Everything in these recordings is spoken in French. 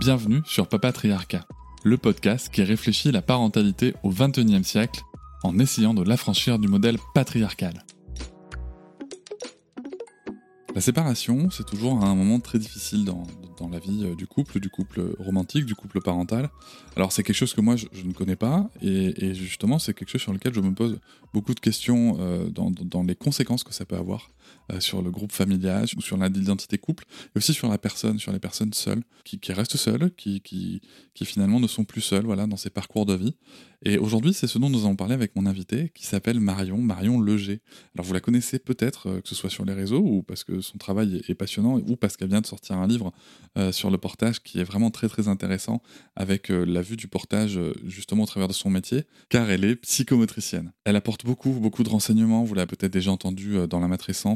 Bienvenue sur Papatriarcat, le podcast qui réfléchit la parentalité au XXIe siècle en essayant de l'affranchir du modèle patriarcal. La séparation, c'est toujours un moment très difficile dans, la vie euh, du couple, du couple romantique, du couple parental. Alors c'est quelque chose que moi je, ne connais pas et, justement c'est quelque chose sur lequel je me pose beaucoup de questions euh, dans, dans, les conséquences que ça peut avoir sur le groupe familial ou sur l'identité couple et aussi sur la personne, sur les personnes seules qui, qui restent seules, qui, qui, qui, finalement ne sont plus seules voilà, dans ces parcours de vie. Et aujourd'hui c'est ce dont nous allons parler avec mon invité qui s'appelle Marion, Marion Leger. Alors vous la connaissez peut-être que ce soit sur les réseaux ou parce que son travail est passionnant ou parce qu'elle vient de sortir un livre euh, sur le portage qui est vraiment très très intéressant avec euh, la vue du portage euh, justement au travers de son métier car elle est psychomotricienne. Elle apporte beaucoup beaucoup de renseignements, vous l'avez peut-être déjà entendu dans la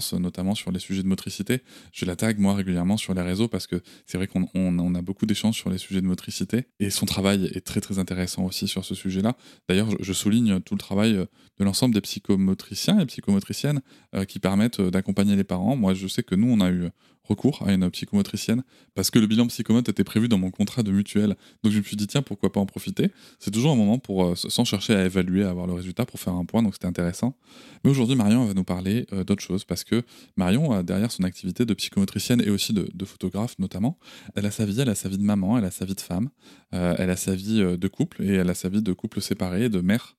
matrescence notamment sur les sujets de motricité. Je la tag moi régulièrement sur les réseaux parce que c'est vrai qu'on on, a beaucoup d'échanges sur les sujets de motricité et son travail est très très intéressant aussi sur ce sujet-là. D'ailleurs je, souligne tout le travail de l'ensemble des psychomotriciens et psychomotriciennes qui permettent d'accompagner les parents. Moi je sais que nous on a eu recours à une psychomotricienne parce que le bilan psychomote était prévu dans mon contrat de mutuelle. Donc je me suis dit, tiens, pourquoi pas en profiter? C'est toujours un moment pour, euh, sans chercher à évaluer, à avoir le résultat, pour faire un point, donc c'était intéressant. Mais aujourd'hui, Marion va nous parler euh, d'autre chose parce que Marion, derrière son activité de psychomotricienne et aussi de, photographe notamment, elle a sa vie, elle a sa vie de maman, elle a sa vie de femme, euh, elle a sa vie de couple et elle a sa vie de couple séparé, de mère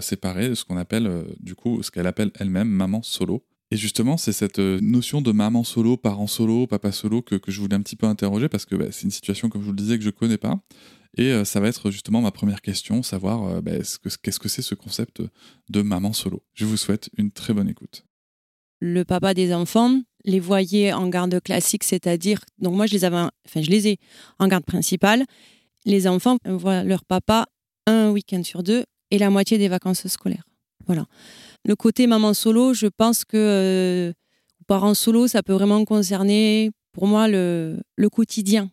séparée, ce qu'on appelle du coup, ce qu'elle appelle elle-même maman solo. Et justement, c'est cette euh, notion de maman solo, parent solo, papa solo que, je voulais un petit peu interroger parce que bah, c'est une situation, comme je vous le disais, que je ne connais pas. Et euh, ça va être justement ma première question, savoir euh, bah, qu'est-ce que c'est ce concept de maman solo? Je vous souhaite une très bonne écoute. Le papa des enfants les voyait en garde classique, c'est-à-dire, donc moi je les avais, enfin je les ai en garde principale. Les enfants voient leur papa un week-end sur deux et la moitié des vacances scolaires. Voilà. Le côté maman solo, je pense que euh, parents solo, ça peut vraiment concerner, pour moi, le, quotidien.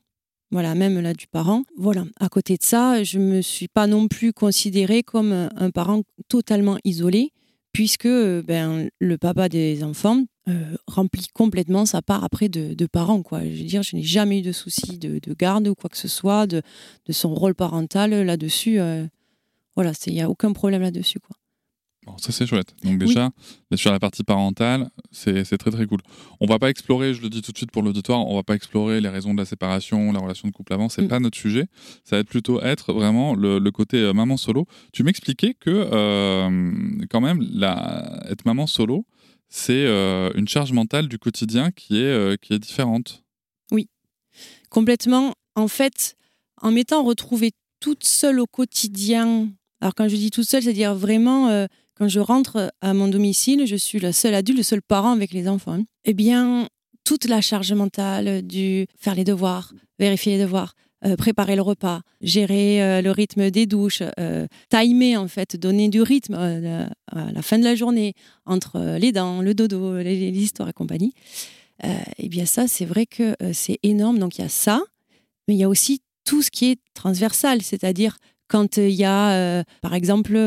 Voilà, même là du parent. Voilà. À côté de ça, je me suis pas non plus considérée comme un parent totalement isolé, puisque ben, le papa des enfants euh, remplit complètement sa part après de, de, parent. Quoi. Je veux dire, je n'ai jamais eu de soucis de, garde ou quoi que ce soit, de, son rôle parental là-dessus. Euh, voilà, il n'y a aucun problème là-dessus. Bon, ça c'est chouette. Donc déjà, sur la partie parentale, c'est très très cool. On va pas explorer, je le dis tout de suite pour l'auditoire, on va pas explorer les raisons de la séparation, la relation de couple avant, c'est mm. pas notre sujet. Ça va être plutôt être vraiment le, côté euh, maman solo. Tu m'expliquais que euh, quand même, la, être maman solo, c'est euh, une charge mentale du quotidien qui est, qui est différente. Oui, complètement. En fait, en m'étant retrouvée toute seule au quotidien, alors quand je dis toute seule, c'est-à-dire vraiment quand je rentre à mon domicile, je suis le seul adulte, le seul parent avec les enfants. Eh bien, toute la charge mentale du faire les devoirs, vérifier les devoirs, euh, préparer le repas, gérer euh, le rythme des douches, euh, timer en fait, donner du rythme à la fin de la journée entre les dents, le dodo, l'histoire et compagnie. eh bien ça, c'est vrai que c'est énorme. Donc il y a ça, mais il y a aussi tout ce qui est transversal, c'est-à-dire quand il y a, par exemple,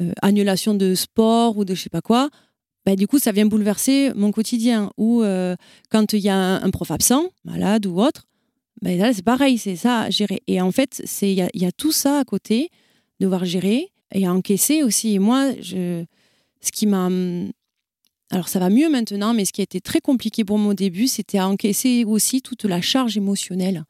euh, annulation de sport ou de je sais pas quoi, bah, du coup, ça vient bouleverser mon quotidien. Ou euh, quand il y a un, prof absent, malade ou autre, bah, là, c'est pareil, c'est ça à gérer. Et en fait, il y, a, tout ça à côté, devoir gérer et à encaisser aussi. Et moi, ce qui m'a. Alors, ça va mieux maintenant, mais ce qui a été très compliqué pour moi au début, c'était à encaisser aussi toute la charge émotionnelle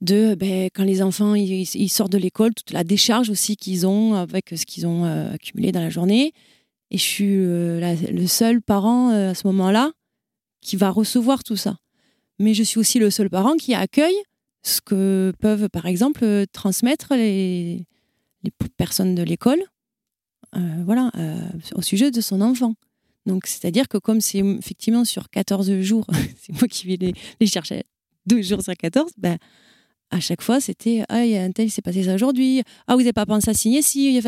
de ben, quand les enfants ils, sortent de l'école, toute la décharge aussi qu'ils ont avec ce qu'ils ont euh, accumulé dans la journée. Et je suis euh, le seul parent euh, à ce moment-là qui va recevoir tout ça. Mais je suis aussi le seul parent qui accueille ce que peuvent, par exemple, transmettre les, personnes de l'école voilà, au sujet de son enfant. Donc, c'est-à-dire que comme c'est effectivement sur 14 jours, c'est moi qui vais les, chercher 12 jours sur 14, ben, à chaque fois, c'était Ah, il y a un tel, il s'est passé ça aujourd'hui. Ah, vous n'avez pas pensé à signer? Si.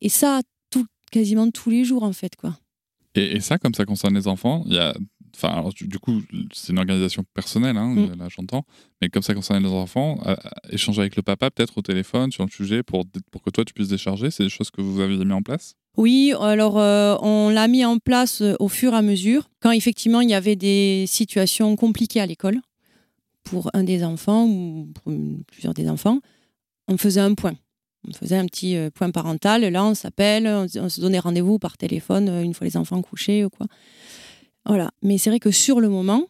Et ça, tout, quasiment tous les jours, en fait. quoi. Et, et ça, comme ça concerne les enfants, il y a. Enfin, alors, du, coup, c'est une organisation personnelle, hein, Mm. là j'entends, mais comme ça concerne les enfants, euh, échanger avec le papa peut-être au téléphone sur le sujet pour, pour que toi tu puisses décharger, c'est des choses que vous avez mis en place? Oui, alors euh, on l'a mis en place euh, au fur et à mesure, quand effectivement il y avait des situations compliquées à l'école, pour un des enfants ou pour plusieurs des enfants, on faisait un point. On faisait un petit euh, point parental. Là, on s'appelle, on, se- on se donnait rendez-vous par téléphone euh, une fois les enfants couchés ou quoi. Voilà. Mais c'est vrai que sur le moment,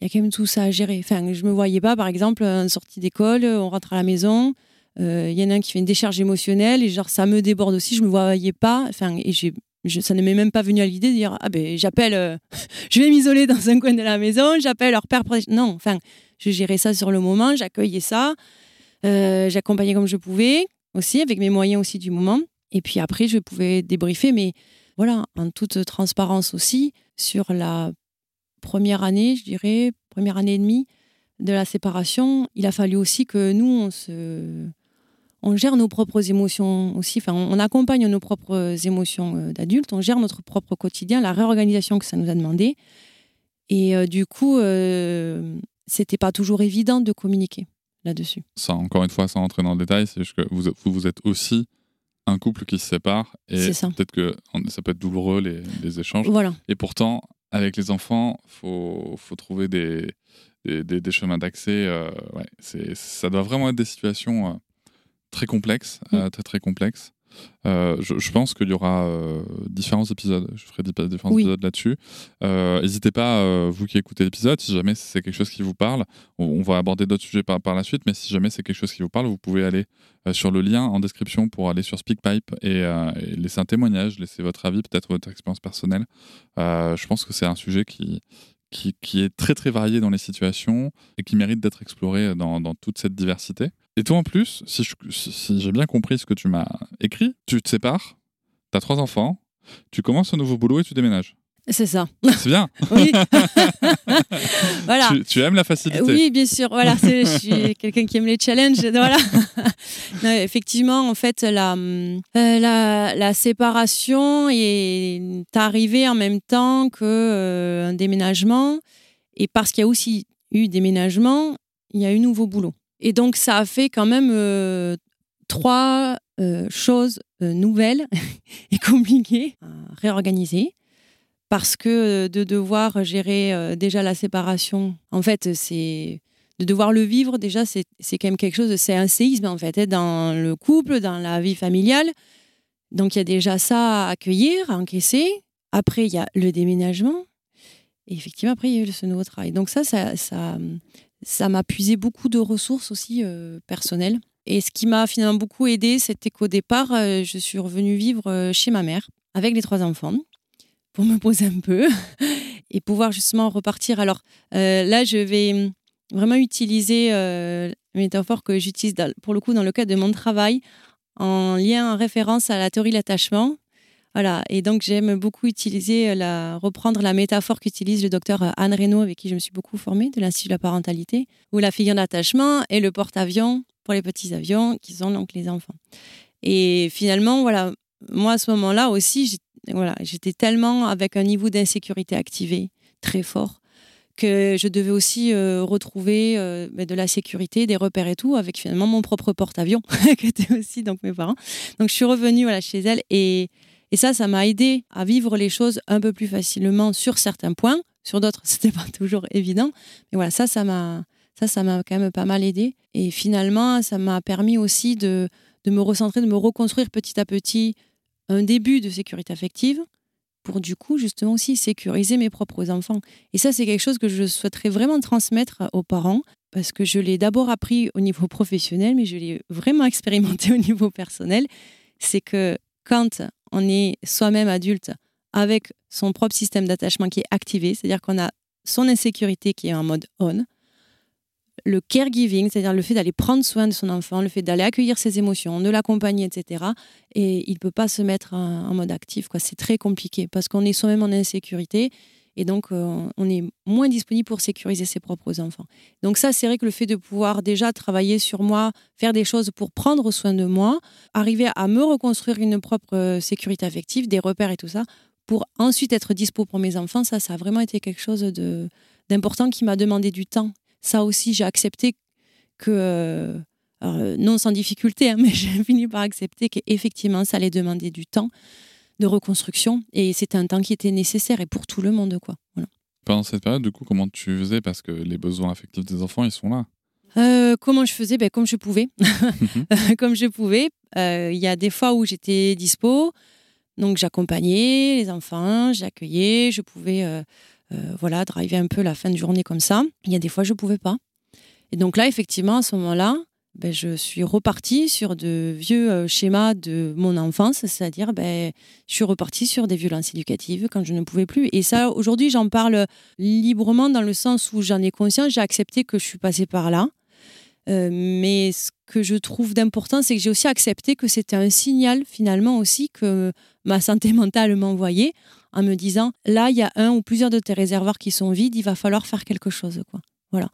il y a quand même tout ça à gérer. Enfin, je me voyais pas, par exemple, en sortie d'école, on rentre à la maison, euh, il y en a un qui fait une décharge émotionnelle et genre ça me déborde aussi. Je me voyais pas. Enfin, et j'ai je- ça ne m'est même pas venu à l'idée de dire ah ben j'appelle, euh, je vais m'isoler dans un coin de la maison, j'appelle leur père. Non, enfin, je gérais ça sur le moment, j'accueillais ça, euh, j'accompagnais comme je pouvais aussi avec mes moyens aussi du moment. Et puis après, je pouvais débriefer, mais voilà, en toute transparence aussi sur la première année, je dirais première année et demie de la séparation. Il a fallu aussi que nous on se on gère nos propres émotions aussi. Enfin, on accompagne nos propres émotions euh, d'adultes, on gère notre propre quotidien, la réorganisation que ça nous a demandé. Et euh, du coup, euh, c'était pas toujours évident de communiquer là-dessus. Ça, encore une fois, sans entrer dans le détail, c'est juste que vous, vous, êtes aussi un couple qui se sépare et C'est ça. peut-être que ça peut être douloureux les, les échanges. Voilà. Et pourtant, avec les enfants, faut faut trouver des des, des- des chemins d'accès. euh, ouais, ça doit vraiment être des situations très complexes, Mm. euh, très très complexes. Euh, je, je pense qu'il y aura euh, différents épisodes. Je ferai di- différents Oui. épisodes là-dessus. Euh, N'hésitez pas, vous qui écoutez l'épisode, si jamais c'est quelque chose qui vous parle, on, on va aborder d'autres sujets par, par la suite, mais si jamais c'est quelque chose qui vous parle, vous pouvez aller sur le lien en description pour aller sur SpeakPipe et, et laisser un témoignage, laisser votre avis, peut-être votre expérience personnelle. Je pense que c'est un sujet qui, qui, qui est très très varié dans les situations et qui mérite d'être exploré dans, dans toute cette diversité. Et toi en plus, si, j'ai bien compris ce que tu m'as écrit, tu te sépares, tu as trois enfants, tu commences un nouveau boulot et tu déménages. C'est ça. C'est bien. Oui. voilà. tu, tu aimes la facilité. Oui, bien sûr. Voilà, je suis quelqu'un qui aime les challenges. Voilà. Non, effectivement, en fait, la, euh, la, la séparation est arrivée en même temps que euh, déménagement. Et parce qu'il y a aussi eu déménagement, il y a eu nouveau boulot. Et donc, ça a fait quand même euh, trois euh, choses euh, nouvelles et compliquées à réorganiser parce que de devoir gérer déjà la séparation, en fait, c'est de devoir le vivre déjà, c'est c'est quand même quelque chose, c'est un séisme en fait, hein, dans le couple, dans la vie familiale. Donc il y a déjà ça à accueillir, à encaisser. Après, il y a le déménagement. Et effectivement, après, il y a eu ce nouveau travail. Donc ça, ça, ça, ça m'a puisé beaucoup de ressources aussi euh, personnelles. Et ce qui m'a finalement beaucoup aidé, c'était qu'au départ, euh, je suis revenue vivre euh, chez ma mère avec les trois enfants pour me poser un peu et pouvoir justement repartir. Alors là, je vais vraiment utiliser la métaphore que j'utilise pour le coup dans le cadre de mon travail en lien, en référence à la théorie de l'attachement. Voilà, et donc j'aime beaucoup utiliser, euh, la, reprendre la métaphore qu'utilise le docteur euh, Anne Reynaud, avec qui je me suis beaucoup formée, de l'Institut de la parentalité, où la figure d'attachement est le porte-avions pour les petits avions, qui sont donc les enfants. Et finalement, voilà, moi à ce moment-là aussi, voilà, j'étais tellement avec un niveau d'insécurité activé très fort que je devais aussi euh, retrouver ben, de la sécurité, des repères et tout, avec finalement mon propre porte-avions, qui était aussi donc mes parents. Donc je suis revenue voilà, chez elle et, et ça, ça m'a aidé à vivre les choses un peu plus facilement sur certains points. Sur d'autres, c'était pas toujours évident. Mais voilà, ça, ça m'a, ça, ça quand même pas mal aidé. Et finalement, ça m'a permis aussi de, de me recentrer, de me reconstruire petit à petit un début de sécurité affective pour du coup justement aussi sécuriser mes propres enfants. Et ça, c'est quelque chose que je souhaiterais vraiment transmettre aux parents parce que je l'ai d'abord appris au niveau professionnel, mais je l'ai vraiment expérimenté au niveau personnel. C'est que quand on est soi-même adulte avec son propre système d'attachement qui est activé, c'est-à-dire qu'on a son insécurité qui est en mode on, le caregiving, c'est-à-dire le fait d'aller prendre soin de son enfant, le fait d'aller accueillir ses émotions, de l'accompagner, etc. Et il ne peut pas se mettre en, mode actif. Quoi. C'est très compliqué parce qu'on est soi-même en insécurité et donc euh, on est moins disponible pour sécuriser ses propres enfants. Donc ça, c'est vrai que le fait de pouvoir déjà travailler sur moi, faire des choses pour prendre soin de moi, arriver à me reconstruire une propre euh, sécurité affective, des repères et tout ça, pour ensuite être dispo pour mes enfants, ça, ça a vraiment été quelque chose de d'important qui m'a demandé du temps. Ça aussi, j'ai accepté que, euh, non sans difficulté, hein, mais j'ai fini par accepter qu'effectivement, ça allait demander du temps de reconstruction et c'était un temps qui était nécessaire et pour tout le monde. quoi. Pendant cette période, du coup, comment tu faisais? Parce que les besoins affectifs des enfants, ils sont là. Euh, comment je faisais? Ben, Comme je pouvais. Comme je pouvais. Euh, il y a des fois où j'étais dispo, donc j'accompagnais les enfants, j'accueillais, je pouvais euh, voilà, driver un peu la fin de journée comme ça. Il y a des fois, je ne pouvais pas. Et donc là, effectivement, à ce moment-là, ben, je suis repartie sur de vieux euh, schémas de mon enfance, c'est-à-dire ben, je suis repartie sur des violences éducatives quand je ne pouvais plus. Et ça, aujourd'hui, j'en parle librement dans le sens où j'en ai conscience, j'ai accepté que je suis passée par là. Euh, mais ce que je trouve d'important, c'est que j'ai aussi accepté que c'était un signal finalement aussi que ma santé mentale m'envoyait en me disant là, il y a un ou plusieurs de tes réservoirs qui sont vides, il va falloir faire quelque chose. Voilà.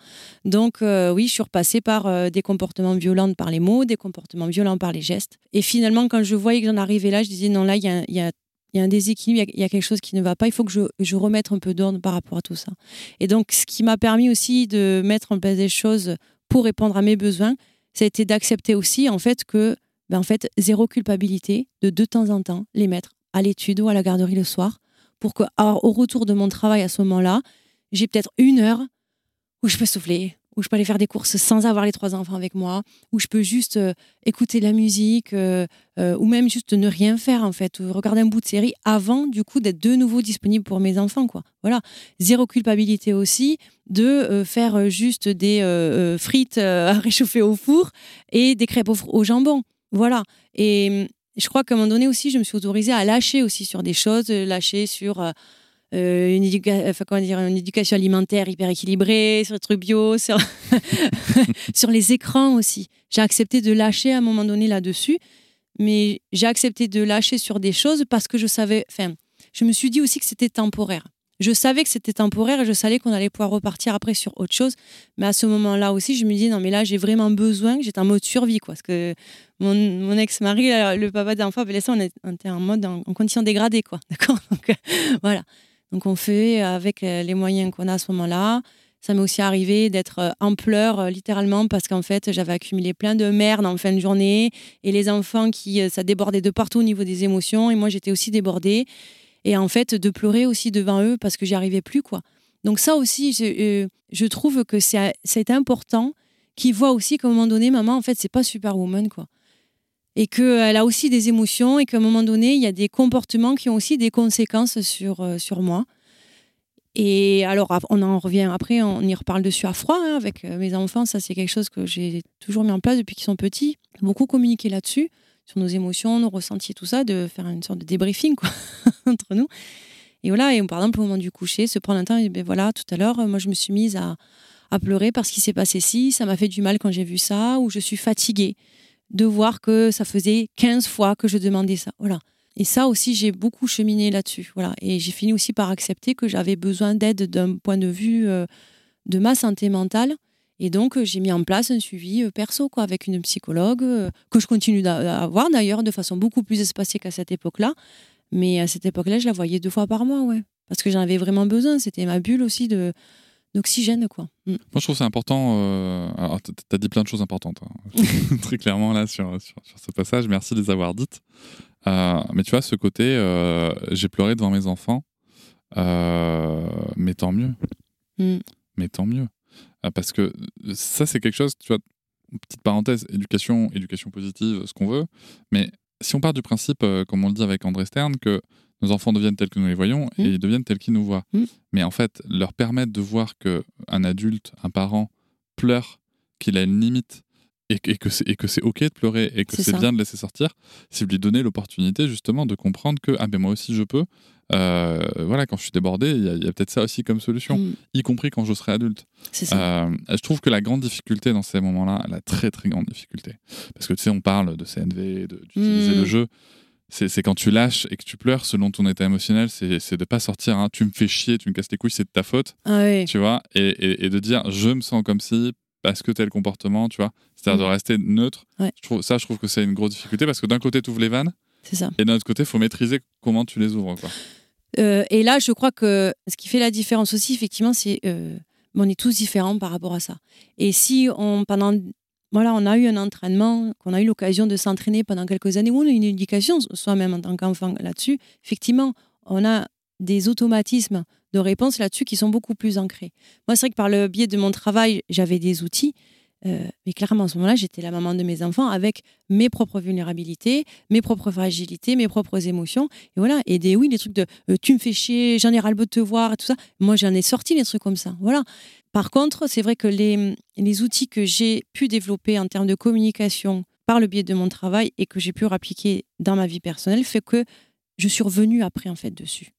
Donc euh, oui, je suis repassée par euh, des comportements violents par les mots, des comportements violents par les gestes. Et finalement, quand je voyais que j'en arrivais là, je disais non, là, il y a, y, a, un déséquilibre, il y, a quelque chose qui ne va pas, il faut que je, remette un peu d'ordre par rapport à tout ça. Et donc, ce qui m'a permis aussi de mettre en place des choses pour répondre à mes besoins, ça a été d'accepter aussi en fait que ben, en fait, zéro culpabilité de de temps en temps les mettre à l'étude ou à la garderie le soir pour que, au retour de mon travail à ce moment-là, j'ai peut-être une heure où je peux souffler, où je peux aller faire des courses sans avoir les trois enfants avec moi, où je peux juste euh, écouter de la musique, euh, euh, ou même juste ne rien faire en fait, ou regarder un bout de série avant du coup d'être de nouveau disponible pour mes enfants quoi. Voilà, zéro culpabilité aussi de faire juste des frites à réchauffer au four et des crêpes au, au jambon. Voilà. Et je crois qu'à un moment donné aussi, je me suis autorisée à lâcher aussi sur des choses, lâcher sur euh, euh, une, éducation alimentaire hyper équilibrée, sur les trucs bio, sur, sur les écrans aussi. J'ai accepté de lâcher à un moment donné là-dessus, mais j'ai accepté de lâcher sur des choses parce que je savais, enfin, je me suis dit aussi que c'était temporaire. Je savais que c'était temporaire et je savais qu'on allait pouvoir repartir après sur autre chose. Mais à ce moment-là aussi, je me dis non, mais là, j'ai vraiment besoin, j'étais en mode survie, quoi. Parce que mon, ex-mari, le papa d'enfant, on était en mode en, condition dégradée, quoi. D'accord? Donc, euh, voilà. Donc, on fait avec euh, les moyens qu'on a à ce moment-là. Ça m'est aussi arrivé d'être euh, en pleurs, littéralement, parce qu'en fait, j'avais accumulé plein de merde en fin de journée. Et les enfants, qui, ça débordait de partout au niveau des émotions. Et moi, j'étais aussi débordée et en fait de pleurer aussi devant eux parce que j'y arrivais plus quoi. Donc ça aussi, je, euh, trouve que c'est important qu'ils voient aussi qu'à un moment donné, maman, en fait, c'est pas Superwoman quoi. Et qu'elle a aussi des émotions et qu'à un moment donné, il y a des comportements qui ont aussi des conséquences sur, euh, sur moi. Et alors, on en revient après, on y reparle dessus à froid hein, avec euh, mes enfants. Ça, c'est quelque chose que j'ai toujours mis en place depuis qu'ils sont petits. Beaucoup communiqué là-dessus sur nos émotions, nos ressentis, tout ça, de faire une sorte de débriefing entre nous. Et voilà, et par exemple, au moment du coucher, se prendre un temps, et ben voilà, tout à l'heure, moi, je me suis mise à, à pleurer parce qu'il s'est passé ci, ça m'a fait du mal quand j'ai vu ça, ou je suis fatiguée de voir que ça faisait 15 fois que je demandais ça. Voilà. Et ça aussi, j'ai beaucoup cheminé là-dessus. Voilà. Et j'ai fini aussi par accepter que j'avais besoin d'aide d'un point de vue euh, de ma santé mentale et donc, j'ai mis en place un suivi euh, perso quoi, avec une psychologue, euh, que je continue d'avoir d'ailleurs de façon beaucoup plus espacée qu'à cette époque-là. Mais à cette époque-là, je la voyais deux fois par mois, ouais. Parce que j'en avais vraiment besoin. C'était ma bulle aussi de d'oxygène quoi. Mm. Moi je trouve c'est important. Alors tu as dit plein de choses importantes hein. très clairement là sur, sur, ce passage. Merci de les avoir dites. mais tu vois ce côté, j'ai pleuré devant mes enfants, mais tant mieux. Mm. Mais tant mieux. Parce que ça, c'est quelque chose, tu vois, petite parenthèse, éducation, éducation positive, ce qu'on veut. Mais si on part du principe, euh, comme on le dit avec André Stern, que nos enfants deviennent tels que nous les voyons et mmh. ils deviennent tels qu'ils nous voient. Mmh. Mais en fait, leur permettre de voir que un adulte, un parent, pleure, qu'il a une limite et, et que c'est ok de pleurer et que C'est bien de laisser sortir, c'est lui donner l'opportunité justement de comprendre que ah ben moi aussi je peux. Euh, voilà, quand je suis débordé, il y a, peut-être ça aussi comme solution, Mm, y compris quand je serai adulte. ça. Euh, je trouve que la grande difficulté dans ces moments-là, la très très grande difficulté, parce que tu sais, on parle de CNV, d'utiliser Mm. le jeu, c'est quand tu lâches et que tu pleures selon ton état émotionnel, c'est de pas sortir, hein, tu me fais chier, tu me casses les couilles, c'est de ta faute, Ah tu vois, et, et- et de dire je me sens comme si, parce que tel comportement, tu vois, c'est-à-dire de rester neutre. Ouais. Je trouve, ça, je trouve que c'est une grosse difficulté parce que d'un côté, tu ouvres les vannes ça. et d'un autre côté, il faut maîtriser comment tu les ouvres. Quoi. Euh, et là, je crois que ce qui fait la différence aussi, effectivement, c'est euh, on est tous différents par rapport à ça. Et si on pendant voilà, on a eu un entraînement, qu'on a eu l'occasion de s'entraîner pendant quelques années, ou on a une éducation soi-même en tant qu'enfant là-dessus, effectivement, on a des automatismes de réponse là-dessus qui sont beaucoup plus ancrés. Moi, c'est vrai que par le biais de mon travail, j'avais des outils, euh, mais clairement, en ce moment-là, j'étais la maman de mes enfants avec mes propres vulnérabilités, mes propres fragilités, mes propres émotions. Et voilà, et des oui, des trucs de euh, tu me fais chier, j'en ai ras le de te voir et tout ça. Moi, j'en ai sorti des trucs comme ça. Voilà. Par contre, c'est vrai que les, les outils que j'ai pu développer en termes de communication par le biais de mon travail et que j'ai pu appliquer dans ma vie personnelle fait que je suis revenue après en fait dessus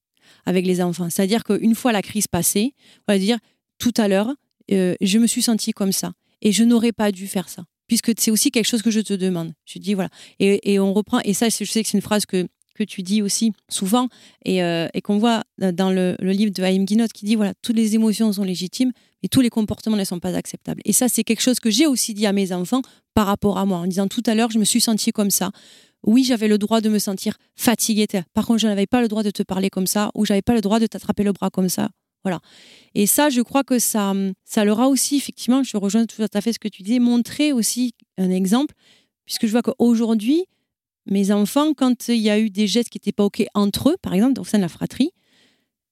avec les enfants. C'est-à-dire qu'une fois la crise passée, on va dire tout à l'heure, euh, je me suis sentie comme ça et je n'aurais pas dû faire ça puisque c'est aussi quelque chose que je te demande. Je dis voilà et, et on reprend et ça je sais que c'est une phrase que que tu dis aussi souvent et, euh, et qu'on voit dans le, le livre de Haïm Guinot qui dit voilà toutes les émotions sont légitimes mais tous les comportements ne sont pas acceptables. Et ça c'est quelque chose que j'ai aussi dit à mes enfants par rapport à moi en disant tout à l'heure je me suis sentie comme ça. Oui j'avais le droit de me sentir fatiguée par contre je n'avais pas le droit de te parler comme ça ou j'avais pas le droit de t'attraper le bras comme ça. Voilà. Et ça je crois que ça ça leur a aussi effectivement je rejoins tout à fait ce que tu disais montré aussi un exemple puisque je vois qu'aujourd'hui mes enfants, quand il y a eu des gestes qui n'étaient pas OK entre eux, par exemple, au sein de la fratrie,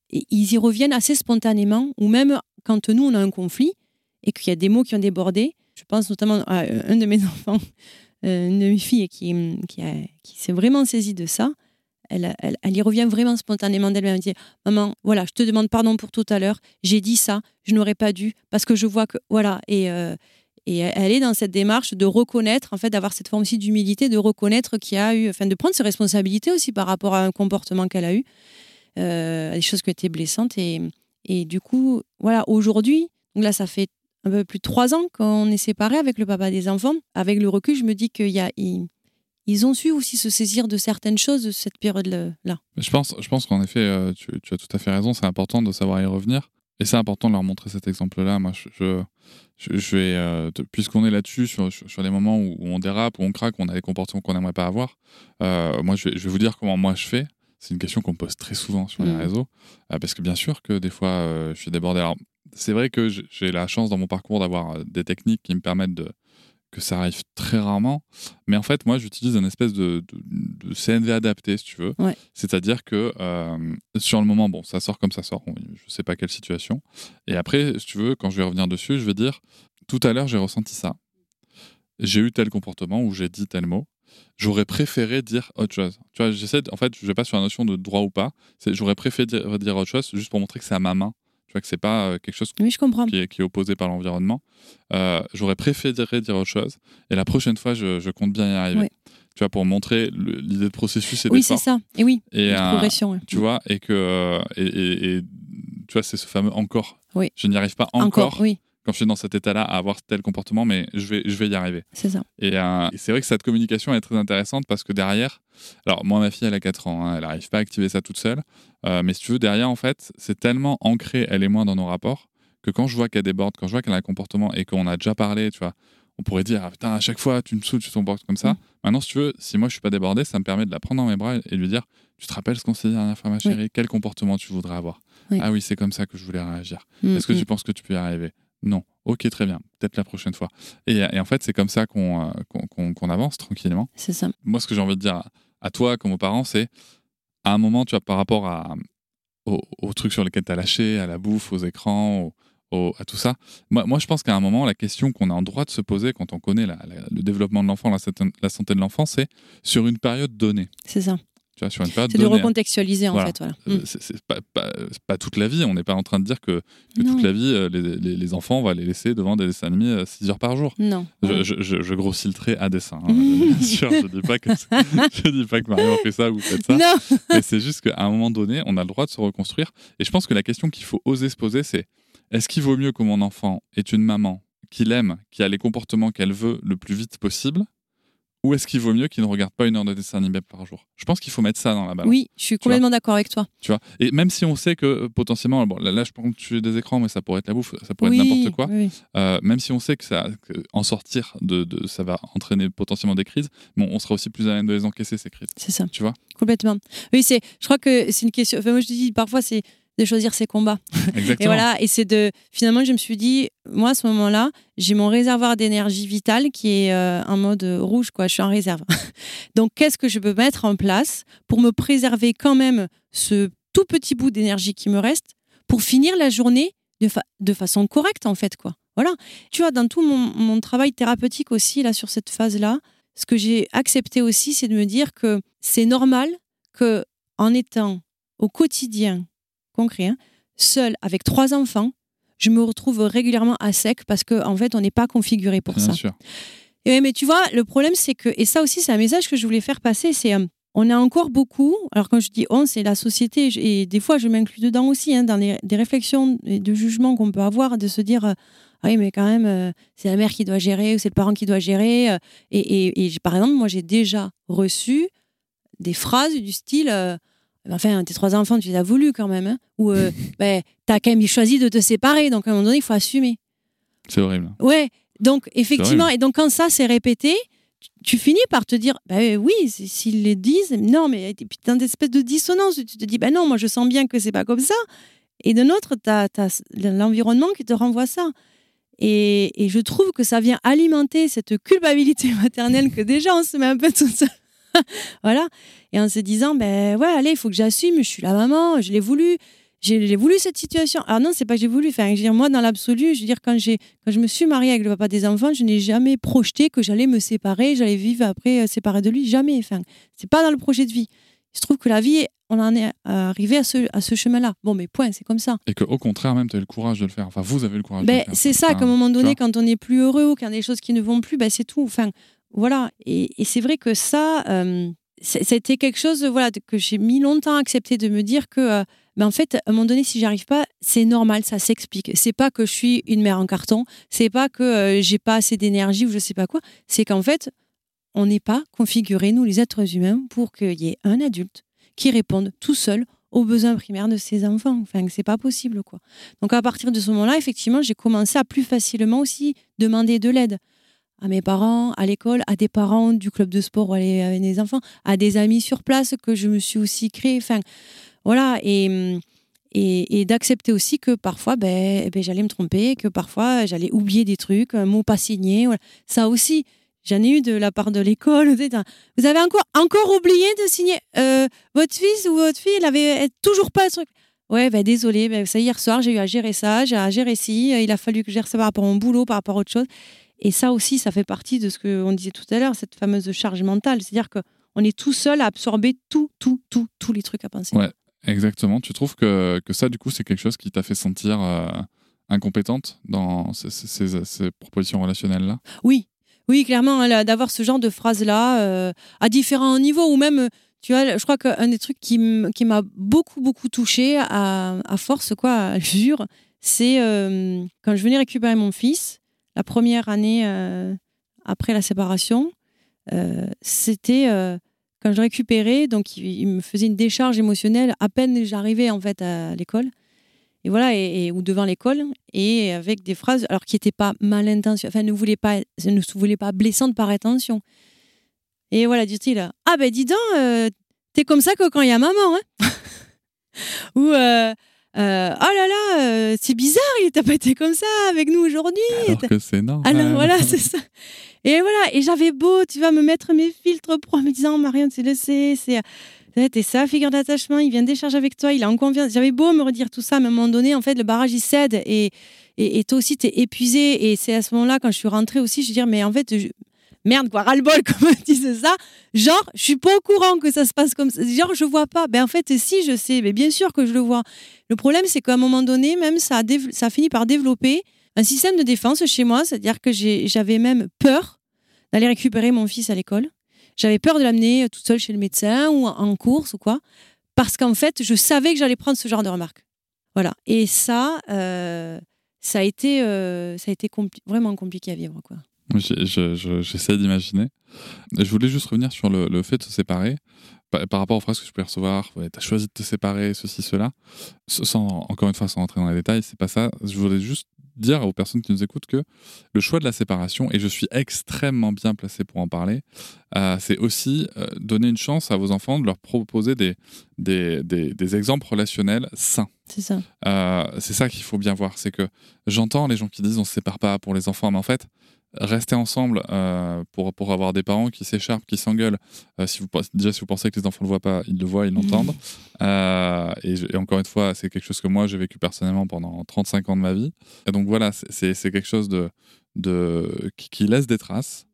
et ils y reviennent assez spontanément, ou même quand nous, on a un conflit et qu'il y a des mots qui ont débordé. Je pense notamment à un de mes enfants, euh, une de mes filles qui, qui, s'est vraiment saisie de ça. Elle, elle, elle y revient vraiment spontanément d'elle-même. Elle dit Maman, voilà, je te demande pardon pour tout à l'heure. J'ai dit ça, je n'aurais pas dû, parce que je vois que. Voilà. Et. euh, et elle est dans cette démarche de reconnaître, en fait, d'avoir cette forme aussi d'humilité, de reconnaître qu'il y a eu, enfin, de prendre ses responsabilités aussi par rapport à un comportement qu'elle a eu, euh, à des choses qui été blessantes. Et, et du coup, voilà, aujourd'hui, là, ça fait un peu plus de trois ans qu'on est séparés avec le papa des enfants. Avec le recul, je me dis qu'il y a, ils, ont su aussi se saisir de certaines choses de cette période-là. Je pense, je pense qu'en effet, euh, tu, as tout à fait raison. C'est important de savoir y revenir. Et c'est important de leur montrer cet exemple-là. Moi, je, vais, euh, puisqu'on est là-dessus, sur, sur, les moments où, où on dérape, où on craque, où on a des comportements qu'on n'aimerait pas avoir, euh, moi, je vais, je vais vous dire comment moi je fais. C'est une question qu'on me pose très souvent sur les Mhm. réseaux. Euh, parce que bien sûr que des fois, euh, je suis débordé. Alors, c'est vrai que j'ai- la chance dans mon parcours d'avoir euh, des techniques qui me permettent de que ça arrive très rarement. Mais en fait, moi, j'utilise une espèce de, de- de CNV adapté, si tu veux. Ouais. C'est-à-dire que euh, sur le moment, bon, ça sort comme ça sort. Je sais pas quelle situation. Et après, si tu veux, quand je vais revenir dessus, je vais dire tout à l'heure, j'ai ressenti ça. J'ai eu tel comportement ou j'ai dit tel mot. J'aurais préféré dire autre chose. Tu vois, j'essaie. En fait, je vais pas sur la notion de droit ou pas. J'aurais préféré dire, dire autre chose juste pour montrer que c'est à ma main. Tu vois que c'est pas euh, quelque chose Oui, je comprends. qui est, qui est opposé par l'environnement. Euh, J'aurais préféré dire autre chose. Et la prochaine fois, je, je compte bien y arriver. Oui. Tu vois, pour montrer l'idée de processus et Oui, c'est ça. Et oui, Et, euh, progression. ouais. tu vois, et que euh, et, et- et, tu vois, c'est ce fameux encore. Oui. Je n'y arrive pas encore, oui, quand je suis dans cet état-là à avoir tel comportement, mais je vais, je vais y arriver. c'est ça. Et, euh, et c'est vrai que cette communication est très intéressante parce que derrière, alors moi, ma fille, elle a 4 ans, hein, elle n'arrive pas à activer ça toute seule. Euh, mais si tu veux, derrière, en fait, c'est tellement ancré, elle et moi, dans nos rapports, que quand je vois qu'elle déborde, quand je vois qu'elle a un comportement et qu'on a déjà parlé, tu vois, on pourrait dire, ah, putain, à chaque fois, tu me saoules, tu te comportes comme ça. Mm. Maintenant, si tu veux, si moi, je suis pas débordé, ça me permet de la prendre dans mes bras et lui dire, tu te rappelles ce qu'on s'est dit la dernière fois, ma chérie? Quel comportement tu voudrais avoir? Oui. Ah oui, c'est comme ça que je voulais réagir. Mm, Est-ce que mm. tu penses que tu peux y arriver? Non. Ok, très bien. Peut-être la prochaine fois. Et, et en fait, c'est comme ça qu'on euh, qu'on- avance tranquillement. C'est ça. Moi, ce que j'ai envie de dire à, à toi, comme aux parents, c'est à un moment, tu vois, par rapport à, aux, aux trucs sur lesquels tu as lâché, à la bouffe, aux écrans, à tout ça. Moi, moi je pense qu'à un moment, la question qu'on a en droit de se poser quand on connaît la- la- le développement de l'enfant, la santé de l'enfant, c'est sur une période donnée. C'est ça. Tu vois, sur une période C'est de donnée. recontextualiser en Voilà. fait. Voilà. Euh, Mm. c'est c'est pas, pas, c'est pas toute la vie. On n'est pas en train de dire que, toute la vie, euh, les, les- les enfants, on va les laisser devant des dessins animés 6 heures par jour. Non. Je, je, je, je grossis le trait à dessin. hein. Bien sûr, je dis pas que je dis pas que Marion fait ça ou faites ça. Non. Mais c'est juste qu'à un moment donné, on a le droit de se reconstruire. Et je pense que la question qu'il faut oser se poser, c'est est-ce qu'il vaut mieux que mon enfant ait une maman qui l'aime, qui a les comportements qu'elle veut le plus vite possible ou est-ce qu'il vaut mieux qu'il ne regarde pas une heure de dessin animé par jour? Je pense qu'il faut mettre ça dans la balance. Oui, je suis complètement d'accord avec toi. Tu vois? Et même si on sait que euh, potentiellement, bon, là, je prends tu des écrans, mais ça pourrait être la bouffe, ça pourrait oui, être n'importe quoi. oui. Euh, même si on sait que, ça, que en sortir, de, de- ça va entraîner potentiellement des crises, bon, on sera aussi plus à même de les encaisser, ces crises. C'est ça, Tu vois? Complètement. Oui, c'est. Je crois que c'est une question. Enfin, moi, je dis parfois, c'est de choisir ses combats. Exactement. Et voilà, et c'est de. Finalement, je me suis dit, moi, à ce moment-là, j'ai mon réservoir d'énergie vitale qui est euh, en mode rouge, quoi. Je suis en réserve. Donc, qu'est-ce que je peux mettre en place pour me préserver quand même ce tout petit bout d'énergie qui me reste pour finir la journée de, fa- de façon correcte, en fait, quoi. Voilà. Tu vois, dans tout mon, mon travail thérapeutique aussi, là, sur cette phase-là, ce que j'ai accepté aussi, c'est de me dire que c'est normal que, en étant au quotidien, concret, hein, seule avec trois enfants, je me retrouve régulièrement à sec parce qu'en en fait, on n'est pas configuré pour Bien ça. sûr. Et mais tu vois, le problème, c'est que, et ça aussi, c'est un message que je voulais faire passer, c'est euh, on a encore beaucoup, alors quand je dis on, c'est la société, et des fois, je m'inclus dedans aussi, hein, dans les, des réflexions et de jugements qu'on peut avoir, de se dire, euh, ah oui, mais quand même, euh, c'est la mère qui doit gérer, ou c'est le parent qui doit gérer. euh, et, et- et j'ai- par exemple, moi, j'ai déjà reçu des phrases du style, enfin, tes trois enfants, tu les as voulu quand même, hein, ou euh, ben, t'as quand même choisi de te séparer, donc à un moment donné, il faut assumer. C'est horrible. Ouais, donc effectivement, et donc quand ça c'est répété, tu- tu finis par te dire, bah oui, s'ils les disent, non, mais et puis t'as une espèce de dissonance, tu te dis, bah non, moi je sens bien que c'est pas comme ça, et de l'autre, t'as as, l'environnement qui te renvoie ça. Et, et je trouve que ça vient alimenter cette culpabilité maternelle que déjà on se met un peu tout seul. voilà. Et en se disant, ben ouais, allez, il faut que j'assume, je suis la maman, je l'ai voulu, j'ai voulu cette situation. Alors non, c'est pas que j'ai voulu. Enfin, je veux dire, moi, dans l'absolu, je veux dire, quand, quand je me suis mariée avec le papa des enfants, je n'ai jamais projeté que j'allais me séparer, j'allais vivre après euh, séparée de lui. Jamais. Enfin, c'est pas dans le projet de vie. Il se trouve que la vie, on en est arrivé à ce, à ce chemin-là. Bon, mais point, c'est comme ça. Et qu'au contraire, même, tu as eu le courage de le faire. Enfin, vous avez eu le courage de Ben, le faire. c'est ça, qu'à un moment donné, quand on n'est plus heureux ou qu'il y a des choses qui ne vont plus, ben, c'est tout. Enfin, voilà. Et, c'est vrai que ça, euh, c'était quelque chose voilà, que j'ai mis longtemps à accepter de me dire que, euh, ben, en fait, à un moment donné, si j'y arrive pas, c'est normal, ça s'explique. C'est pas que je suis une mère en carton, c'est pas que euh, j'ai pas assez d'énergie ou je sais pas quoi. C'est qu'en fait, on n'est pas configurés, nous, les êtres humains, pour qu'il y ait un adulte qui réponde tout seul aux besoins primaires de ses enfants. Enfin, c'est pas possible, quoi. Donc à partir de ce moment-là, effectivement, j'ai commencé à plus facilement aussi demander de l'aide à mes parents, à l'école, à des parents du club de sport où aller avec les enfants, à des amis sur place que je me suis aussi créé. Enfin, voilà. Et, et, d'accepter aussi que parfois, ben, ben, j'allais me tromper, que parfois, j'allais oublier des trucs, un mot pas signé. Ça aussi, j'en ai eu de la part de l'école. Vous avez encore, oublié de signer euh, votre fils ou votre fille, elle avait toujours pas le truc. Ouais, ben désolé, ben, ça hier soir, j'ai eu à gérer ça, j'ai à gérer ci, il a fallu que je gère ça par rapport à mon boulot, par rapport à autre chose. Et ça aussi, ça fait partie de ce qu'on disait tout à l'heure, cette fameuse charge mentale. C'est-à-dire qu'on est tout seul à absorber tout, tout, tout, tous les trucs à penser. Ouais. Exactement. Tu trouves que, que ça, du coup, c'est quelque chose qui t'a fait sentir euh, incompétente dans ces, ces- ces- ces propositions relationnelles-là? Oui, oui, clairement, hein, d'avoir ce genre de phrase-là euh, à différents niveaux, ou même, tu vois, je crois qu'un des trucs qui m'a beaucoup, beaucoup touché à, à force, quoi, je jure, c'est euh, quand je venais récupérer mon fils, la première année euh, après la séparation, euh, c'était euh, quand je récupérais, donc il, me faisait une décharge émotionnelle à peine j'arrivais en fait à l'école. Et voilà, et, ou devant l'école, et avec des phrases, alors qui n'étaient pas mal intentionnées, enfin, ne voulaient pas, ne voulaient pas blessantes par intention. Et voilà, dit-il, ah ben dis donc, t'es comme ça que quand il y a maman, hein Ou, euh, oh là là, euh, c'est bizarre, il t'a pas été comme ça avec nous aujourd'hui. Alors que c'est normal. Alors voilà, c'est ça. Et voilà, et j'avais beau, tu vas me mettre mes filtres pro en me disant, Marion, tu le sais, c'est. T'es sa figure d'attachement, il vient décharger avec toi, il est en confiance. J'avais beau me redire tout ça, mais à un moment donné, en fait, le barrage, il cède. Et, et, et toi aussi, t'es épuisé. Et c'est à ce moment-là, quand je suis rentrée aussi, je veux dire, mais en fait, je- merde, quoi, ras-le-bol, comme on disent ça. Genre, je suis pas au courant que ça se passe comme ça. Genre, je vois pas. Ben, en fait, si, je sais. Mais bien sûr que je le vois. Le problème, c'est qu'à un moment donné, même, ça a, ça fini par développer un système de défense chez moi. C'est-à-dire que j'avais même peur d'aller récupérer mon fils à l'école. J'avais peur de l'amener toute seule chez le médecin ou en course ou quoi. Parce qu'en fait, je savais que j'allais prendre ce genre de remarques. Voilà. Et ça, euh, ça a été, euh, ça a été vraiment compliqué à vivre. Quoi. J'essaie d'imaginer. Je voulais juste revenir sur le, fait de se séparer. Par, rapport aux phrases que je peux recevoir, tu as choisi de te séparer, ceci, cela. Sans, encore une fois, sans rentrer dans les détails, c'est pas ça. Je voulais juste dire aux personnes qui nous écoutent que le choix de la séparation, et je suis extrêmement bien placé pour en parler, euh, c'est aussi euh, donner une chance à vos enfants de leur proposer des, des, des, exemples relationnels sains. C'est ça. Euh, c'est ça qu'il faut bien voir. C'est que j'entends les gens qui disent on se sépare pas pour les enfants, mais en fait, rester ensemble euh, pour, pour avoir des parents qui s'écharpent, qui s'engueulent. Euh, si vous, déjà, si vous pensez que les enfants ne le voient pas, ils le voient, ils l'entendent. Euh, et, encore une fois, c'est quelque chose que moi, j'ai vécu personnellement pendant 35 ans de ma vie. Et donc voilà, c'est quelque chose de, de, qui, laisse des traces.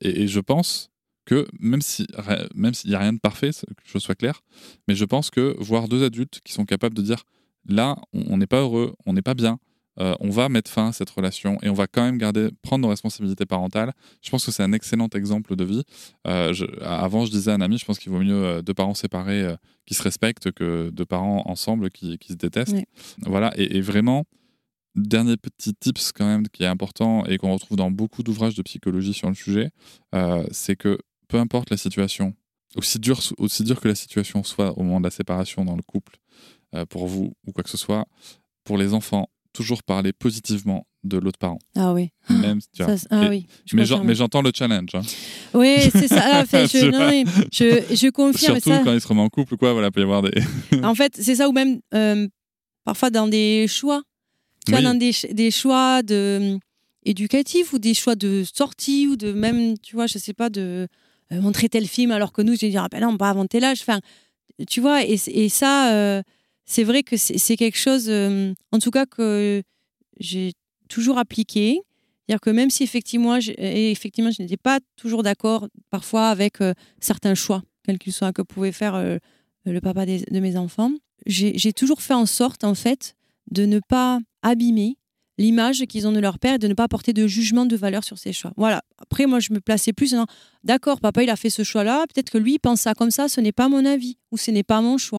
Et, je pense que même si même s'il n'y a rien de parfait, que je sois clair, mais je pense que voir deux adultes qui sont capables de dire là, on n'est pas heureux, on n'est pas bien, euh, on va mettre fin à cette relation et on va quand même garder, prendre nos responsabilités parentales. Je pense que c'est un excellent exemple de vie. Euh, avant, je disais à un ami, je pense qu'il vaut mieux euh, deux parents séparés qui se respectent que deux parents ensemble qui, se détestent. Voilà, et, vraiment, dernier petit tips quand même qui est important et qu'on retrouve dans beaucoup d'ouvrages de psychologie sur le sujet, c'est que peu importe la situation, aussi dur, aussi dur que la situation soit au moment de la séparation dans le couple, pour vous ou quoi que ce soit, pour les enfants, toujours parler positivement de l'autre parent. Ah oui. Même, tu vois. ah oui. mais, j'entends le challenge. Hein. Oui, c'est ça. Ah, je, non, je, je, confirme. Surtout quand ils se remettent en couple, quoi, voilà, peut y avoir des. en fait, c'est ça, ou même euh, parfois dans des choix. Tu vois, dans des, des choix de, éducatifs ou des choix de sortie ou de même, tu vois, je sais pas, de euh, montrer tel film alors que nous, je vais dire, ah ben non, pas avant tel âge. Enfin, tu vois, et, et ça. C'est vrai que c'est quelque chose, euh, en tout cas, que j'ai toujours appliqué. C'est-à-dire que même si effectivement, effectivement, je n'étais pas toujours d'accord parfois avec euh, certains choix, quels qu'ils soient, que pouvait faire euh, le papa de mes enfants, j'ai toujours fait en sorte, en fait, de ne pas abîmer l'image qu'ils ont de leur père et de ne pas porter de jugement de valeur sur ces choix. Voilà. Après, moi, je me plaçais plus dans d'accord, papa, il a fait ce choix-là, peut-être que lui, il pense ça comme ça, ce n'est pas mon avis ou ce n'est pas mon choix.